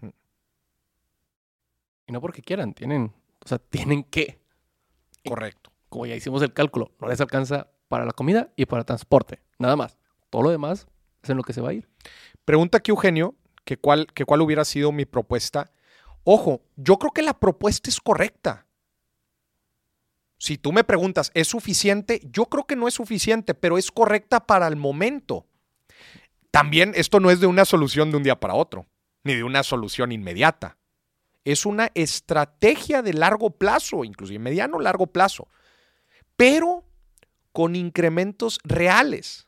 Mm. Y no porque quieran, tienen, o sea, tienen que. Correcto. Como ya hicimos el cálculo, no les alcanza para la comida y para el transporte, nada más. Todo lo demás es en lo que se va a ir. Pregunta aquí Eugenio que cuál, que cuál hubiera sido mi propuesta. Ojo, yo creo que la propuesta es correcta. Si tú me preguntas, ¿es suficiente? Yo creo que no es suficiente, pero es correcta para el momento. También esto no es de una solución de un día para otro, ni de una solución inmediata. Es una estrategia de largo plazo, inclusive mediano largo plazo, pero con incrementos reales.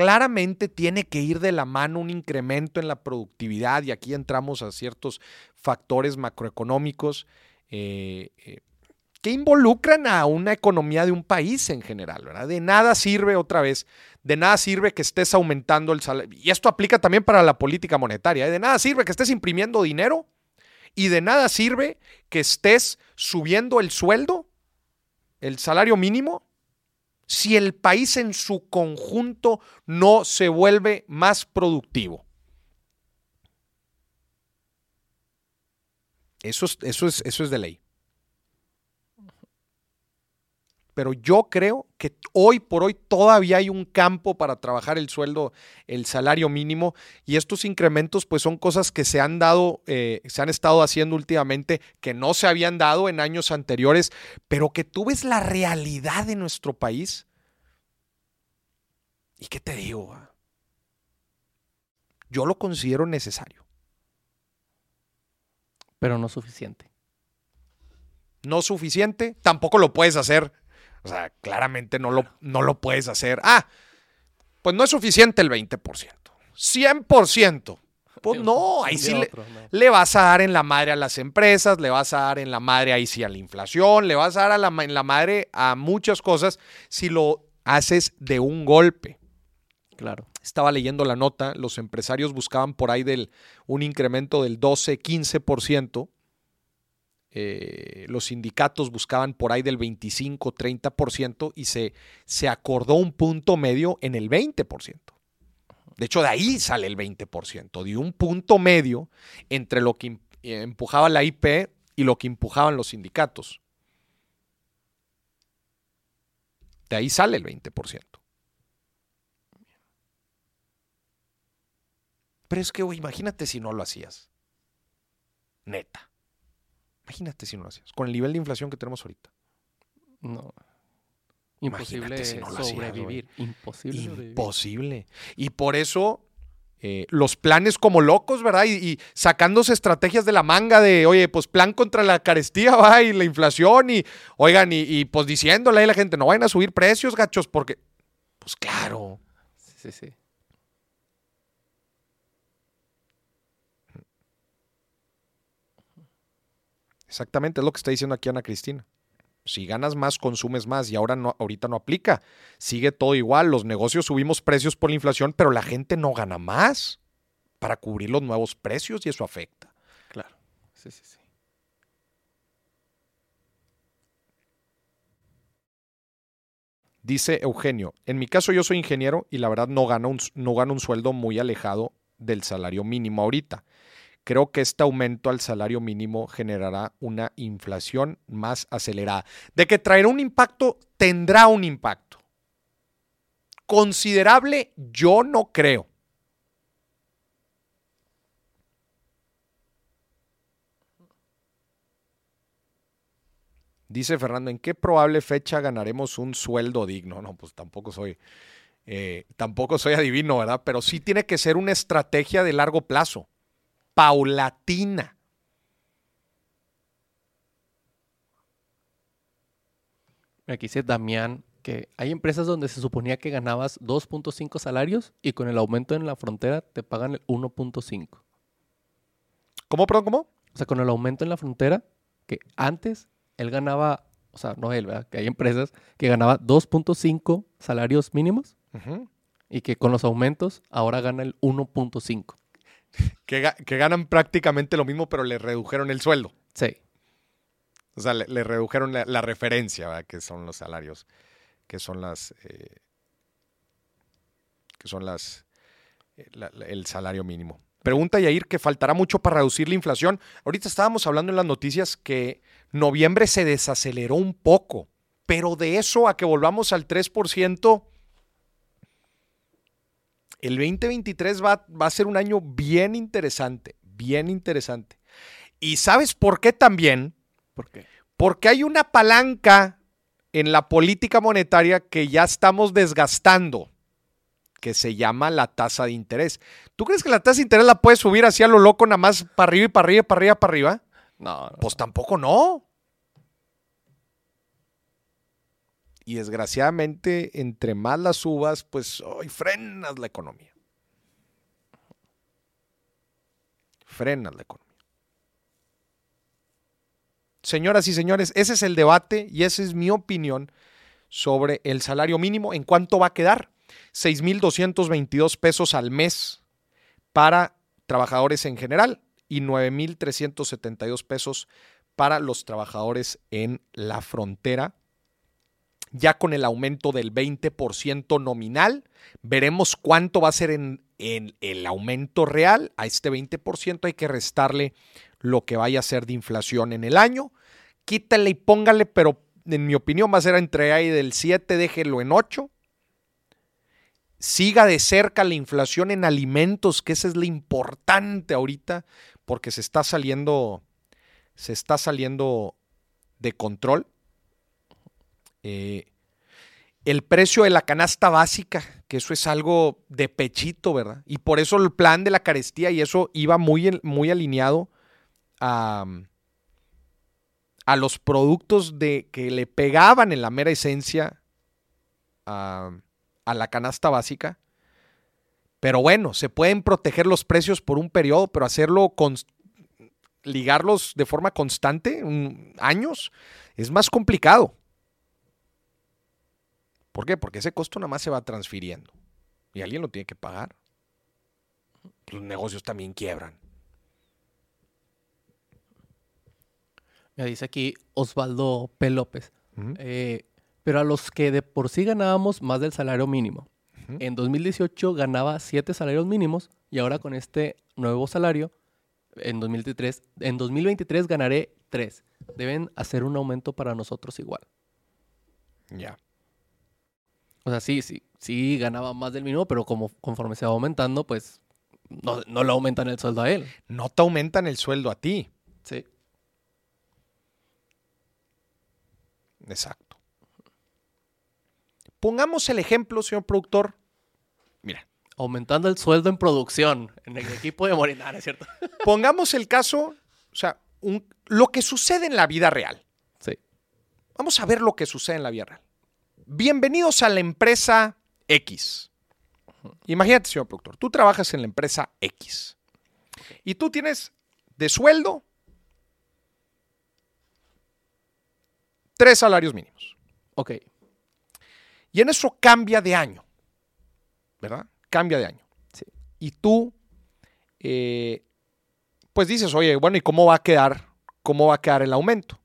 Claramente tiene que ir de la mano un incremento en la productividad y aquí entramos a ciertos factores macroeconómicos eh, eh, que involucran a una economía de un país en general. De nada sirve otra vez, de nada sirve que estés aumentando el salario, y esto aplica también para la política monetaria, ¿eh? de nada sirve que estés imprimiendo dinero y de nada sirve que estés subiendo el sueldo, el salario mínimo, si el país en su conjunto no se vuelve más productivo. Eso es, eso es, eso es de ley. Pero yo creo que hoy por hoy todavía hay un campo para trabajar el sueldo, el salario mínimo, y estos incrementos pues son cosas que se han dado, eh, se han estado haciendo últimamente, que no se habían dado en años anteriores, pero que tú ves la realidad de nuestro país. ¿Y qué te digo? Yo lo considero necesario. Pero no suficiente. No suficiente, tampoco lo puedes hacer o sea, claramente no lo, no lo puedes hacer. Ah, pues no es suficiente el 20%. 100%. Pues no, ahí sí le, vas a dar en la madre a las empresas, le vas a dar en la madre ahí sí a la inflación, le vas a dar en la madre a muchas cosas si lo haces de un golpe. Claro. Estaba leyendo la nota, los empresarios buscaban por ahí del, un incremento del 12-15%. Eh, los sindicatos buscaban por ahí del 25-30% y se, se acordó un punto medio en el 20%. De hecho, de ahí sale el 20%, de un punto medio entre lo que empujaba la IP y lo que empujaban los sindicatos. De ahí sale el 20%. Pero es que, imagínate si no lo hacías. Neta. Imagínate si no lo hacías. Con el nivel de inflación que tenemos ahorita. No. Imposible sobrevivir. Imposible. Imposible. Y por eso eh, los planes como locos, ¿verdad? Y, y, sacándose estrategias de la manga de, oye, pues plan contra la carestía, va, y la inflación, y, oigan, y, y pues diciéndole a la gente, no vayan a subir precios, gachos, porque, pues claro. Sí, sí, sí. Exactamente, es lo que está diciendo aquí Ana Cristina. Si ganas más, consumes más y ahora no, ahorita no aplica. Sigue todo igual. Los negocios subimos precios por la inflación, pero la gente no gana más para cubrir los nuevos precios y eso afecta. Claro. Sí, sí, sí. Dice Eugenio, en mi caso yo soy ingeniero y la verdad no gano un, no gano un sueldo muy alejado del salario mínimo ahorita. Creo que este aumento al salario mínimo generará una inflación más acelerada. De que traerá un impacto, tendrá un impacto. Considerable, yo no creo. Dice Fernando, ¿en qué probable fecha ganaremos un sueldo digno? No, pues tampoco soy, eh, tampoco soy adivino, ¿verdad? Pero sí tiene que ser una estrategia de largo plazo, paulatina. Aquí dice Damián que hay empresas donde se suponía que ganabas 2.5 salarios y con el aumento en la frontera te pagan el 1.5. ¿Cómo, perdón, cómo? O sea, con el aumento en la frontera, que antes él ganaba, o sea, no él, ¿verdad? Que hay empresas que ganaba 2.5 salarios mínimos Uh -huh. y que con los aumentos ahora gana el 1.5. que, ga que, ganan prácticamente lo mismo, pero le redujeron el sueldo. Sí. O sea, le, le redujeron la, la, referencia, ¿verdad? Que son los salarios, que son las... Eh, que son las... Eh, la, el salario mínimo. Pregunta Yair que faltará mucho para reducir la inflación. Ahorita estábamos hablando en las noticias que noviembre se desaceleró un poco, pero de eso a que volvamos al 3%, el 2023 va, va, a ser un año bien interesante, bien interesante. ¿Y sabes por qué también? ¿Por qué? Porque hay una palanca en la política monetaria que ya estamos desgastando, que se llama la tasa de interés. ¿Tú crees que la tasa de interés la puedes subir así a lo loco, nada más para arriba y para arriba, para arriba, para arriba? No, no. Pues tampoco no. Y desgraciadamente, entre más las subas, pues hoy frenas la economía. Frenas la economía. Señoras y señores, ese es el debate y esa es mi opinión sobre el salario mínimo. ¿En cuánto va a quedar? 6.222 pesos al mes para trabajadores en general y 9.372 pesos para los trabajadores en la frontera. Ya con el aumento del 20% nominal, veremos cuánto va a ser en, el aumento real. A este 20% hay que restarle lo que vaya a ser de inflación en el año. Quítale y póngale, pero en mi opinión va a ser entre ahí del 7, déjelo en 8 siga de cerca la inflación en alimentos, que esa es la importante ahorita, porque se está saliendo, se está saliendo de control. Eh, el precio de la canasta básica, que eso es algo de pechito, ¿verdad? Y por eso el plan de la carestía y eso iba muy, muy alineado a, a los productos de, que le pegaban en la mera esencia a a la canasta básica. Pero bueno, se pueden proteger los precios por un periodo, pero hacerlo con ligarlos de forma constante, un, años, es más complicado. ¿Por qué? Porque ese costo nada más se va transfiriendo y alguien lo tiene que pagar. Los negocios también quiebran. Me dice aquí Osvaldo P. López. Eh, pero a los que de por sí ganábamos más del salario mínimo. -huh. En 2018 ganaba 7 salarios mínimos y ahora con este nuevo salario, en 2023, en 2023 ganaré 3. Deben hacer un aumento para nosotros igual. Ya. O sea, sí, sí, sí ganaba más del mínimo, pero como conforme se va aumentando, pues no, no le aumentan el sueldo a él. No te aumentan el sueldo a ti. Sí. Exacto. Pongamos el ejemplo, señor productor. Mira. Aumentando el sueldo en producción, en el equipo de Morinara, ¿es cierto? Pongamos el caso, o sea, un- lo que sucede en la vida real. Sí. Vamos a ver lo que sucede en la vida real. Bienvenidos a la empresa X. Imagínate, señor productor, tú trabajas en la empresa X y tú tienes de sueldo tres salarios mínimos. Ok. Y en eso cambia de año, ¿verdad? Cambia de año. Sí. Y tú, eh, pues dices, oye, bueno, ¿y cómo va a quedar, cómo va a quedar el aumento?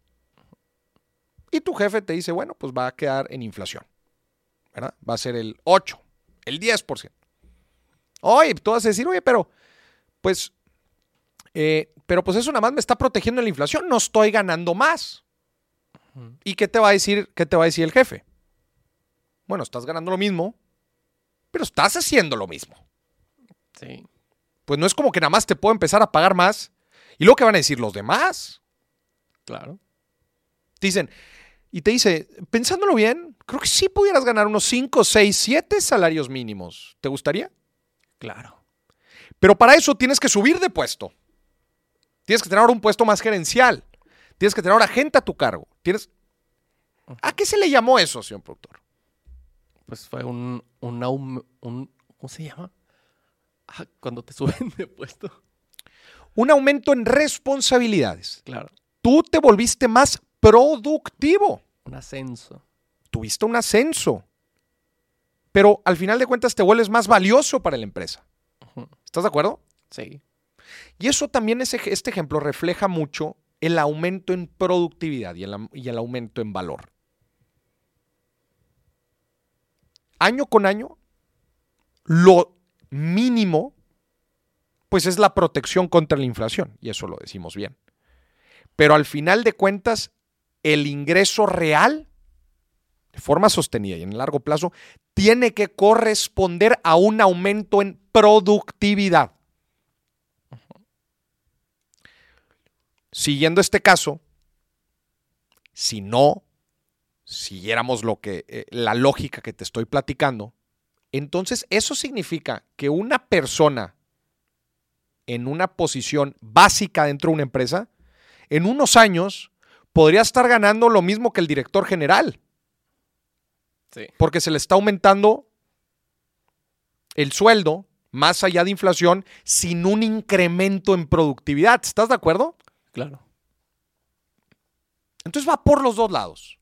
Y tu jefe te dice, bueno, pues va a quedar en inflación, ¿verdad? Va a ser el 8, el 10%. Oye, tú vas a decir, oye, pero, pues, eh, pero pues eso nada más me está protegiendo la inflación, no estoy ganando más. ¿Y qué te va a decir, qué te va a decir el jefe? Bueno, estás ganando lo mismo, pero estás haciendo lo mismo. Sí. Pues no es como que nada más te puedo empezar a pagar más. Y luego que van a decir los demás. Claro. Dicen, y te dice, pensándolo bien, creo que sí pudieras ganar unos 5, 6, 7 salarios mínimos. ¿Te gustaría? Claro. Pero para eso tienes que subir de puesto. Tienes que tener ahora un puesto más gerencial. Tienes que tener ahora gente a tu cargo. Tienes... ¿A qué se le llamó eso, señor productor? Pues fue un, un, ¿cómo se llama? Ah, cuando te suben de puesto. Un aumento en responsabilidades. Claro. Tú te volviste más productivo. Un ascenso. tuviste un ascenso. Pero al final de cuentas te vuelves más valioso para la empresa. ¿Estás de acuerdo? Sí. Y eso también, ese, este ejemplo refleja mucho el aumento en productividad y el, y el aumento en valor. Año con año, lo mínimo, pues es la protección contra la inflación, y eso lo decimos bien. Pero al final de cuentas, el ingreso real, de forma sostenida y en el largo plazo, tiene que corresponder a un aumento en productividad. Siguiendo este caso, si no siguiéramos lo que eh, la lógica que te estoy platicando, entonces eso significa que una persona en una posición básica dentro de una empresa, en unos años podría estar ganando lo mismo que el director general, Sí. porque se le está aumentando el sueldo más allá de inflación sin un incremento en productividad. ¿Estás de acuerdo? Claro. Entonces va por los dos lados.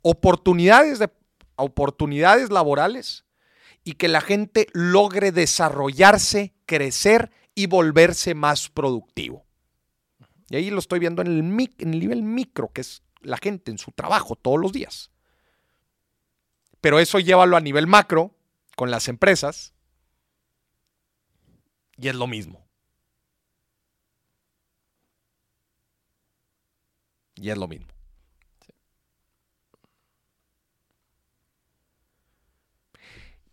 Oportunidades, de, oportunidades laborales y que la gente logre desarrollarse, crecer y volverse más productivo. Y ahí lo estoy viendo en el, nivel micro, que es la gente en su trabajo todos los días. Pero eso llévalo a nivel macro, con las empresas, y es lo mismo. Y es lo mismo.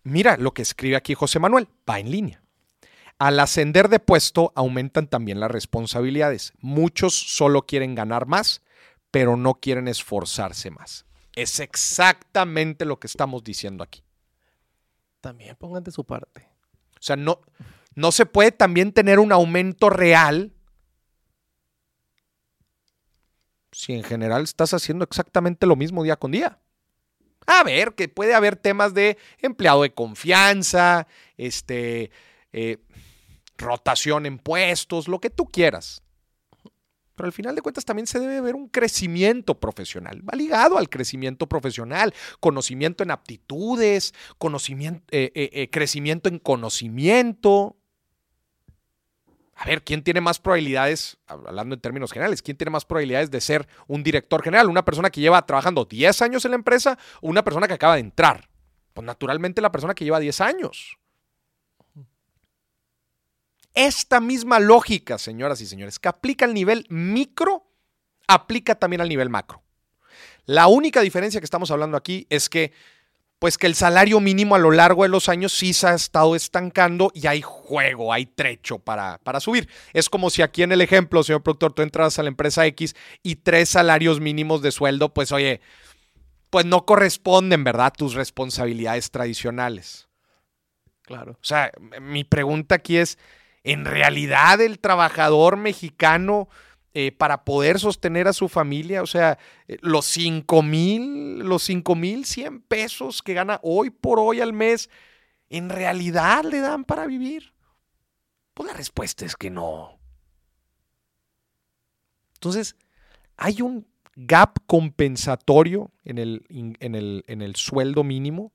Mira lo que escribe aquí José Manuel, va en línea. Al ascender de puesto aumentan también las responsabilidades. Muchos solo quieren ganar más, pero no quieren esforzarse más. Es exactamente lo que estamos diciendo aquí. También pongan de su parte. O sea, no, no se puede también tener un aumento real si en general estás haciendo exactamente lo mismo día con día. A ver, que puede haber temas de empleado de confianza, este, eh, rotación en puestos, lo que tú quieras. Pero al final de cuentas también se debe ver un crecimiento profesional. Va ligado al crecimiento profesional, conocimiento en aptitudes, eh, eh, eh, crecimiento en conocimiento. A ver, ¿quién tiene más probabilidades, hablando en términos generales, quién tiene más probabilidades de ser un director general? ¿Una persona que lleva trabajando 10 años en la empresa o una persona que acaba de entrar? Pues naturalmente la persona que lleva 10 años. Esta misma lógica, señoras y señores, que aplica al nivel micro, aplica también al nivel macro. La única diferencia que estamos hablando aquí es que, pues que el salario mínimo a lo largo de los años sí se ha estado estancando y hay juego, hay trecho para, para subir. Es como si aquí en el ejemplo, señor productor, tú entras a la empresa X y tres salarios mínimos de sueldo, pues oye, pues no corresponden, ¿verdad?, tus responsabilidades tradicionales. Claro. O sea, mi pregunta aquí es, ¿en realidad el trabajador mexicano eh, para poder sostener a su familia, o sea, eh, los 5 mil, los 5 mil 100 pesos que gana hoy por hoy al mes, ¿en realidad le dan para vivir? Pues la respuesta es que no. Entonces, hay un gap compensatorio en el, en el, en el sueldo mínimo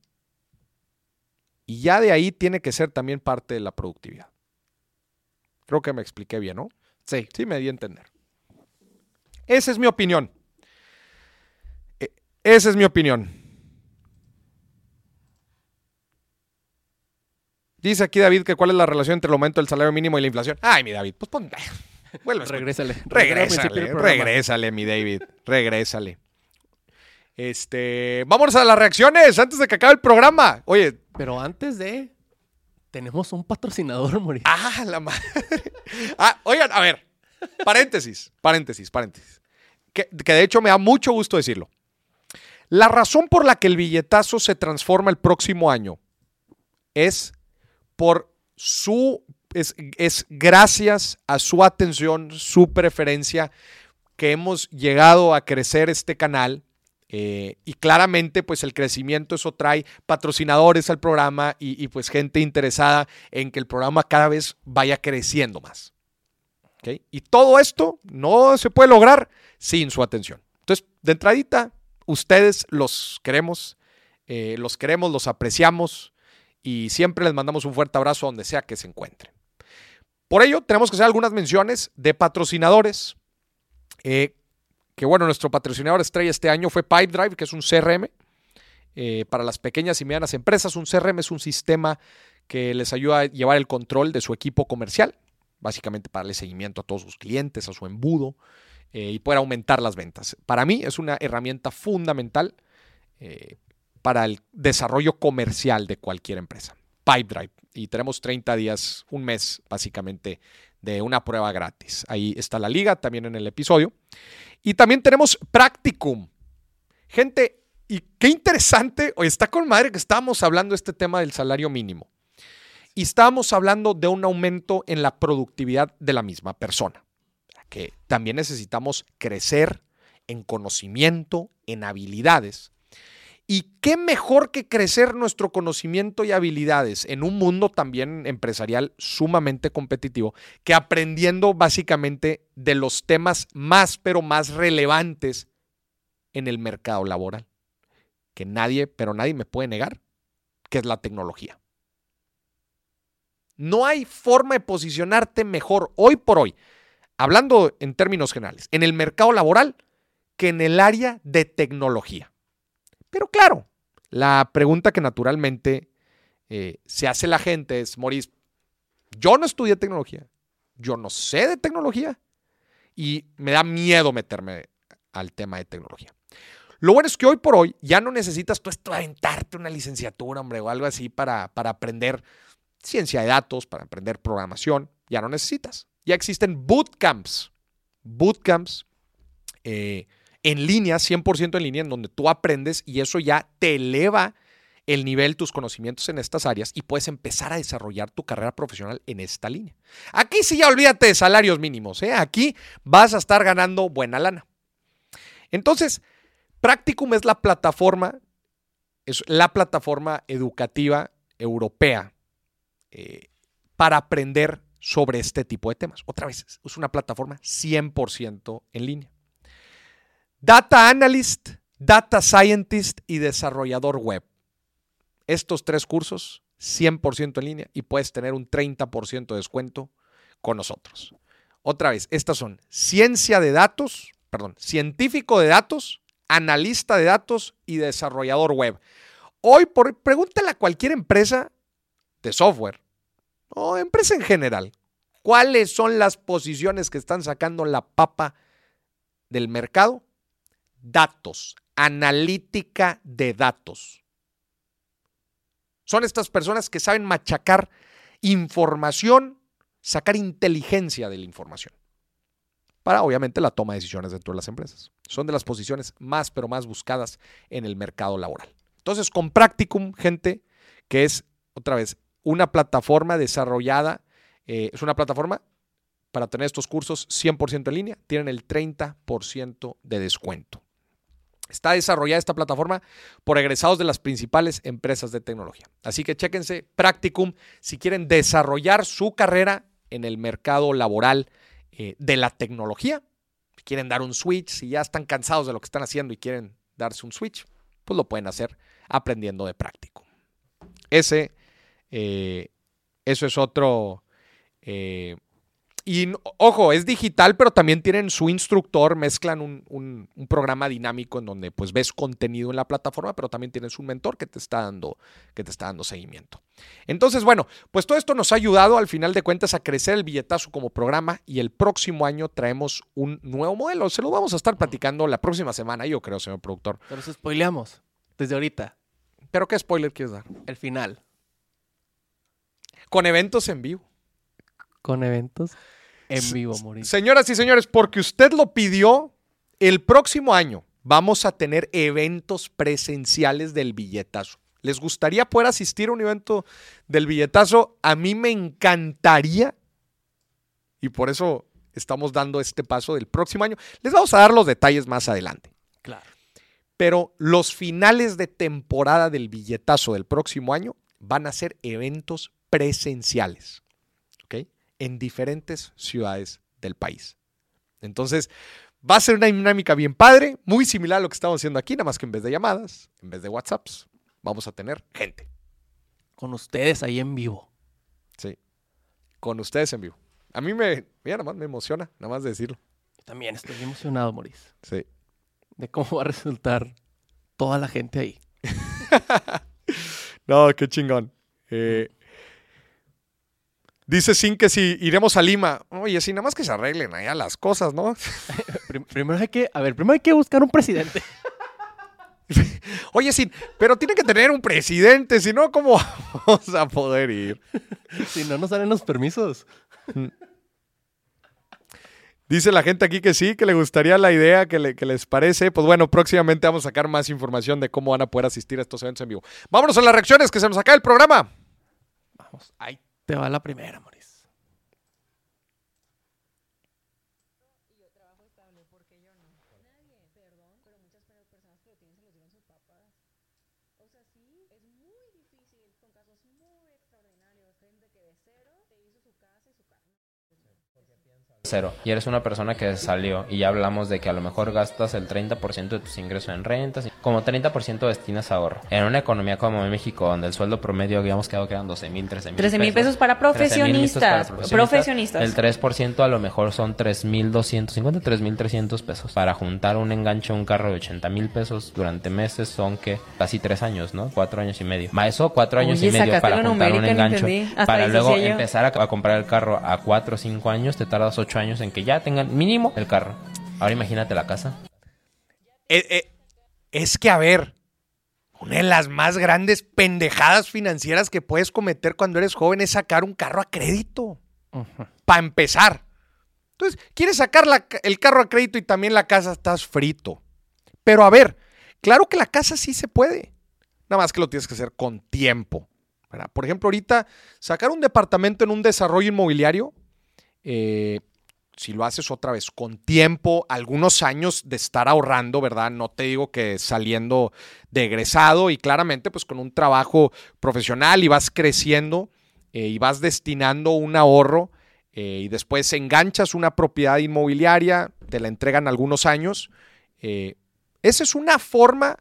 y ya de ahí tiene que ser también parte de la productividad. Creo que me expliqué bien, ¿no? Sí. Sí, me di a entender. Esa es mi opinión. E- Esa es mi opinión. Dice aquí David que cuál es la relación entre el aumento del salario mínimo y la inflación. Ay, mi David, pues pon... Vuelve. Regrésale. Regrésale, regrésale, mi David. Regrésale. Este, vámonos a las reacciones antes de que acabe el programa. Oye, Pero antes de. Tenemos un patrocinador, Mori. ah, la madre. Ah, oigan, a ver. Paréntesis, paréntesis, paréntesis. Que, que de hecho me da mucho gusto decirlo. La razón por la que el billetazo se transforma el próximo año es por su es, es gracias a su atención, su preferencia, que hemos llegado a crecer este canal. Eh, y claramente, pues el crecimiento eso trae patrocinadores al programa y, pues gente interesada en que el programa cada vez vaya creciendo más. ¿ok? Y todo esto no se puede lograr sin su atención. Entonces, de entradita, ustedes los queremos, eh, los queremos, los apreciamos y siempre les mandamos un fuerte abrazo donde sea que se encuentren. Por ello, tenemos que hacer algunas menciones de patrocinadores. Eh, que bueno, nuestro patrocinador estrella este año fue Pipedrive, que es un CRM eh, para las pequeñas y medianas empresas. Un CRM es un sistema que les ayuda a llevar el control de su equipo comercial, básicamente para darle seguimiento a todos sus clientes, a su embudo eh, y poder aumentar las ventas. Para mí es una herramienta fundamental eh, para el desarrollo comercial de cualquier empresa. Pipedrive. Y tenemos 30 días, un mes básicamente de una prueba gratis. Ahí está la liga también en el episodio. Y también tenemos Practicum. Gente, y qué interesante, hoy está con madre que estábamos hablando de este tema del salario mínimo. Y estábamos hablando de un aumento en la productividad de la misma persona. Que también necesitamos crecer en conocimiento, en habilidades. Y qué mejor que crecer nuestro conocimiento y habilidades en un mundo también empresarial sumamente competitivo, que aprendiendo básicamente de los temas más, pero más relevantes en el mercado laboral. Que nadie, pero nadie me puede negar, que es la tecnología. No hay forma de posicionarte mejor hoy por hoy, hablando en términos generales, en el mercado laboral que en el área de tecnología. Pero claro, la pregunta que naturalmente eh, se hace la gente es, Maurice, yo no estudié tecnología, yo no sé de tecnología y me da miedo meterme al tema de tecnología. Lo bueno es que hoy por hoy ya no necesitas tú aventarte una licenciatura, hombre, o algo así para, para aprender ciencia de datos, para aprender programación. Ya no necesitas. Ya existen bootcamps. Bootcamps eh, en línea, 100% en línea, en donde tú aprendes y eso ya te eleva el nivel, tus conocimientos en estas áreas y puedes empezar a desarrollar tu carrera profesional en esta línea. Aquí sí ya olvídate de salarios mínimos, ¿eh? aquí vas a estar ganando buena lana. Entonces, Practicum es la plataforma, es la plataforma educativa europea eh, para aprender sobre este tipo de temas. Otra vez, es una plataforma 100% en línea. Data Analyst, Data Scientist y Desarrollador Web. Estos tres cursos 100% en línea y puedes tener un 30% de descuento con nosotros. Otra vez, estas son ciencia de datos, perdón, científico de datos, analista de datos y desarrollador web. Hoy, por, pregúntale a cualquier empresa de software o empresa en general, ¿cuáles son las posiciones que están sacando la papa del mercado? Datos, analítica de datos. Son estas personas que saben machacar información, sacar inteligencia de la información. Para, obviamente, la toma de decisiones dentro de las empresas. Son de las posiciones más, pero más buscadas en el mercado laboral. Entonces, con Practicum, gente, que es, otra vez, una plataforma desarrollada, eh, es una plataforma para tener estos cursos 100% en línea, tienen el 30% de descuento. Está desarrollada esta plataforma por egresados de las principales empresas de tecnología. Así que chéquense Practicum si quieren desarrollar su carrera en el mercado laboral eh, de la tecnología. Si quieren dar un switch, si ya están cansados de lo que están haciendo y quieren darse un switch, pues lo pueden hacer aprendiendo de Practicum. Ese, eh, eso es otro... Eh, y ojo, es digital, pero también tienen su instructor, mezclan un, un, programa dinámico en donde pues ves contenido en la plataforma, pero también tienes un mentor que te está dando, que te está dando seguimiento. Entonces, bueno, pues todo esto nos ha ayudado al final de cuentas a crecer el billetazo como programa y el próximo año traemos un nuevo modelo. Se lo vamos a estar platicando la próxima semana, yo creo, señor productor. Pero se spoileamos desde ahorita. ¿Pero qué spoiler quieres dar? El final. Con eventos en vivo. Con eventos en vivo, Mauricio. Señoras y señores, porque usted lo pidió, el próximo año vamos a tener eventos presenciales del billetazo. ¿Les gustaría poder asistir a un evento del billetazo? A mí me encantaría. Y por eso estamos dando este paso del próximo año. Les vamos a dar los detalles más adelante. Claro. Pero los finales de temporada del billetazo del próximo año van a ser eventos presenciales en diferentes ciudades del país. Entonces, va a ser una dinámica bien padre, muy similar a lo que estamos haciendo aquí, nada más que en vez de llamadas, en vez de WhatsApps, vamos a tener gente. Con ustedes ahí en vivo. Sí, con ustedes en vivo. A mí me, mira, nada más me emociona, nada más de decirlo. Yo también estoy emocionado, Maurice. Sí. De cómo va a resultar toda la gente ahí. no, qué chingón. Eh, Dice Sin que si iremos a Lima. Oye, sí, nada más que se arreglen allá las cosas, ¿no? primero hay que, a ver, primero hay que buscar un presidente. Oye, Sin, pero tiene que tener un presidente, si no, ¿cómo vamos a poder ir? si no, no salen los permisos. Dice la gente aquí que sí, que le gustaría la idea, que, que, les parece. Pues bueno, próximamente vamos a sacar más información de cómo van a poder asistir a estos eventos en vivo. Vámonos a las reacciones que se nos acaba el programa. Vamos, ahí te va la primera, Moris. Y yo trabajo estable, porque yo no? Nadie, perdón, pero muchas personas que lo tienen se lo dieron sus papás. O sea, sí, es muy difícil con casos muy extraordinarios. Gente que de cero te hizo su casa y su carne. Cero. Y eres una persona que salió y ya hablamos de que a lo mejor gastas el 30% de tus ingresos en rentas, como 30% destinas a ahorro. En una economía como en México, donde el sueldo promedio habíamos quedado quedan 12 mil, 13 mil 13 mil pesos, para profesionistas. profesionistas. El 3% a lo mejor son 3 mil 250, 3 mil 300 pesos. Para juntar un enganche a un carro de 80 mil pesos durante meses son que casi 3 años, ¿no? 4 años y medio. Más eso, 4 años y medio para juntar un enganche. Para luego empezar a, a comprar el carro a 4 o 5 años, te tardas 8 años en que ya tengan mínimo el carro. Ahora imagínate la casa. Eh, eh, es que, a ver, una de las más grandes pendejadas financieras que puedes cometer cuando eres joven es sacar un carro a crédito. Para empezar. Entonces, quieres sacar el carro a crédito y también la casa, estás frito. Pero a ver, claro que la casa sí se puede. Nada más que lo tienes que hacer con tiempo. Por ejemplo, ahorita sacar un departamento en un desarrollo inmobiliario eh, si lo haces otra vez con tiempo, algunos años de estar ahorrando, ¿verdad? No te digo que saliendo de egresado y claramente pues con un trabajo profesional y vas creciendo eh, y vas destinando un ahorro eh, y después enganchas una propiedad inmobiliaria, te la entregan algunos años. Eh, esa es una forma,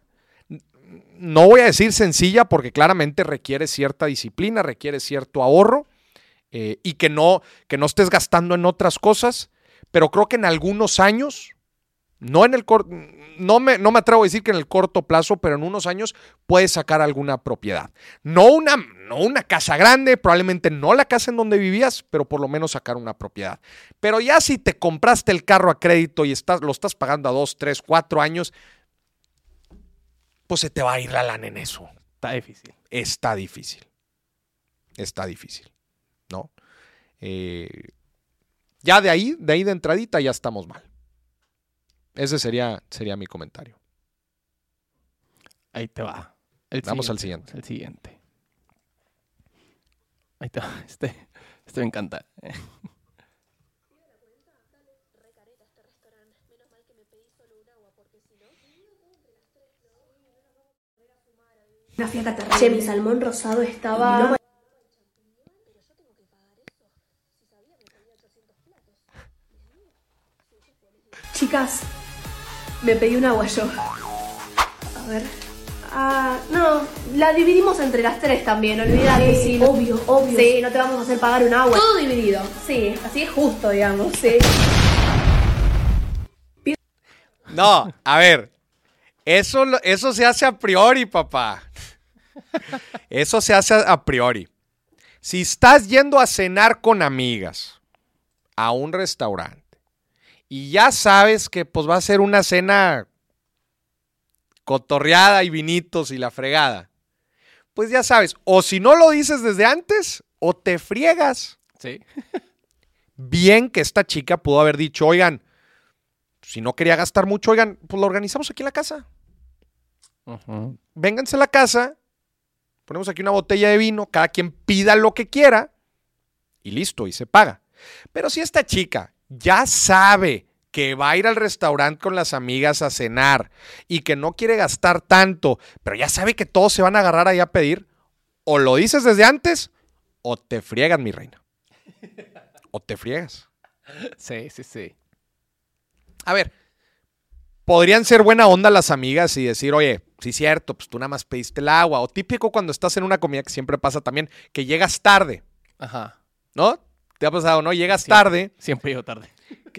no voy a decir sencilla porque claramente requiere cierta disciplina, requiere cierto ahorro eh, y que no, que no estés gastando en otras cosas, pero creo que en algunos años, no en el no me, no me atrevo a decir que en el corto plazo, pero en unos años puedes sacar alguna propiedad. No una, no una casa grande, probablemente no la casa en donde vivías, pero por lo menos sacar una propiedad. Pero ya si te compraste el carro a crédito y estás, lo estás pagando a dos, tres, cuatro años, pues se te va a ir la lana en eso. Está difícil. Está difícil. Está difícil. ¿No? Eh, ya de ahí, de ahí de entradita, ya estamos mal. Ese sería, sería mi comentario. Ahí te va. Vamos al siguiente. El siguiente. Ahí está, este, este me encanta. Una fiesta terrible. Che, mi salmón rosado estaba... Chicas, me pedí un agua yo. A ver. Ah, no, la dividimos entre las tres también, olvídate. Sí, sí, obvio, obvio. Sí, no te vamos a hacer pagar un agua. Todo dividido. Sí, así es justo, digamos, sí. No, a ver. Eso, eso se hace a priori, papá. Eso se hace a priori. Si estás yendo a cenar con amigas a un restaurante y ya sabes que pues va a ser una cena cotorreada y vinitos y la fregada, pues ya sabes, o si no lo dices desde antes, o te friegas. Sí. Bien que esta chica pudo haber dicho, oigan, si no quería gastar mucho, oigan, pues lo organizamos aquí en la casa. Vénganse a la casa Ponemos aquí una botella de vino, cada quien pida lo que quiera y listo, y se paga. Pero si esta chica ya sabe que va a ir al restaurante con las amigas a cenar y que no quiere gastar tanto, pero ya sabe que todos se van a agarrar ahí a pedir, o lo dices desde antes o te friegan, mi reina. O te friegas. Sí, sí, sí. A ver, podrían ser buena onda las amigas y decir, oye, sí, cierto, pues tú nada más pediste el agua. O típico cuando estás en una comida que siempre pasa también, que llegas tarde. Ajá. ¿No? ¿Te ha pasado, no? Llegas tarde. Siempre llego tarde.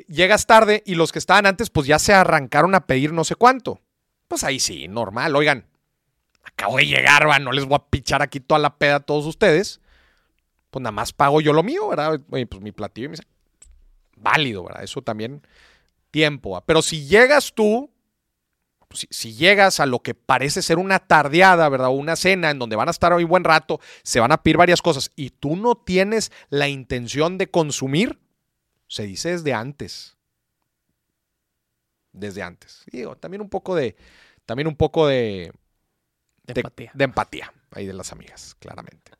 Llegas tarde y los que estaban antes, pues ya se arrancaron a pedir no sé cuánto. Pues ahí sí, normal. Oigan, acabo de llegar, va, no les voy a pichar aquí toda la peda a todos ustedes. Pues nada más pago yo lo mío, ¿verdad? Oye, pues mi platillo y me válido, ¿verdad? Eso también tiempo. Pero si llegas tú, pues, si, llegas a lo que parece ser una tardeada, ¿verdad? O una cena en donde van a estar hoy buen rato, se van a pedir varias cosas y tú no tienes la intención de consumir, se dice desde antes. Desde antes. Digo, también un poco de. También un poco de. De, empatía. De empatía. Ahí de las amigas, claramente.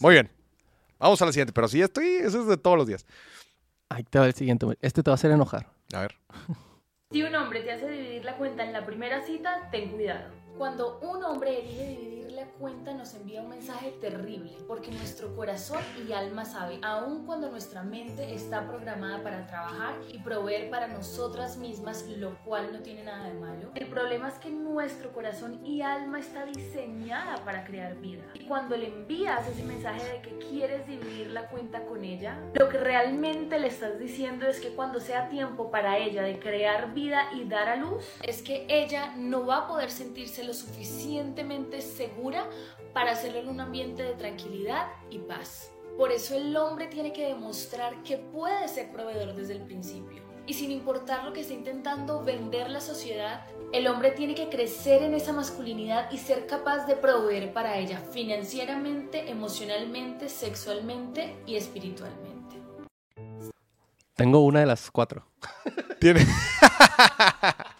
Muy bien. Vamos a la siguiente. Pero sí, estoy. Eso es de todos los días. Ahí te va el siguiente. Este te va a hacer enojar. A ver. Si un hombre te hace dividir la cuenta en la primera cita, ten cuidado. Cuando un hombre elige dividir la cuenta nos envía un mensaje terrible, porque nuestro corazón y alma sabe, aun cuando nuestra mente está programada para trabajar y proveer para nosotras mismas, lo cual no tiene nada de malo. El problema es que nuestro corazón y alma está diseñada para crear vida. Y cuando le envías ese mensaje de que quieres dividir la cuenta con ella, lo que realmente le estás diciendo es que cuando sea tiempo para ella de crear vida y dar a luz, es que ella no va a poder sentirse lo suficientemente segura para hacerlo en un ambiente de tranquilidad y paz. Por eso el hombre tiene que demostrar que puede ser proveedor desde el principio. Y sin importar lo que esté intentando vender la sociedad, el hombre tiene que crecer en esa masculinidad y ser capaz de proveer para ella financieramente, emocionalmente, sexualmente y espiritualmente. Tengo una de las cuatro. Tiene.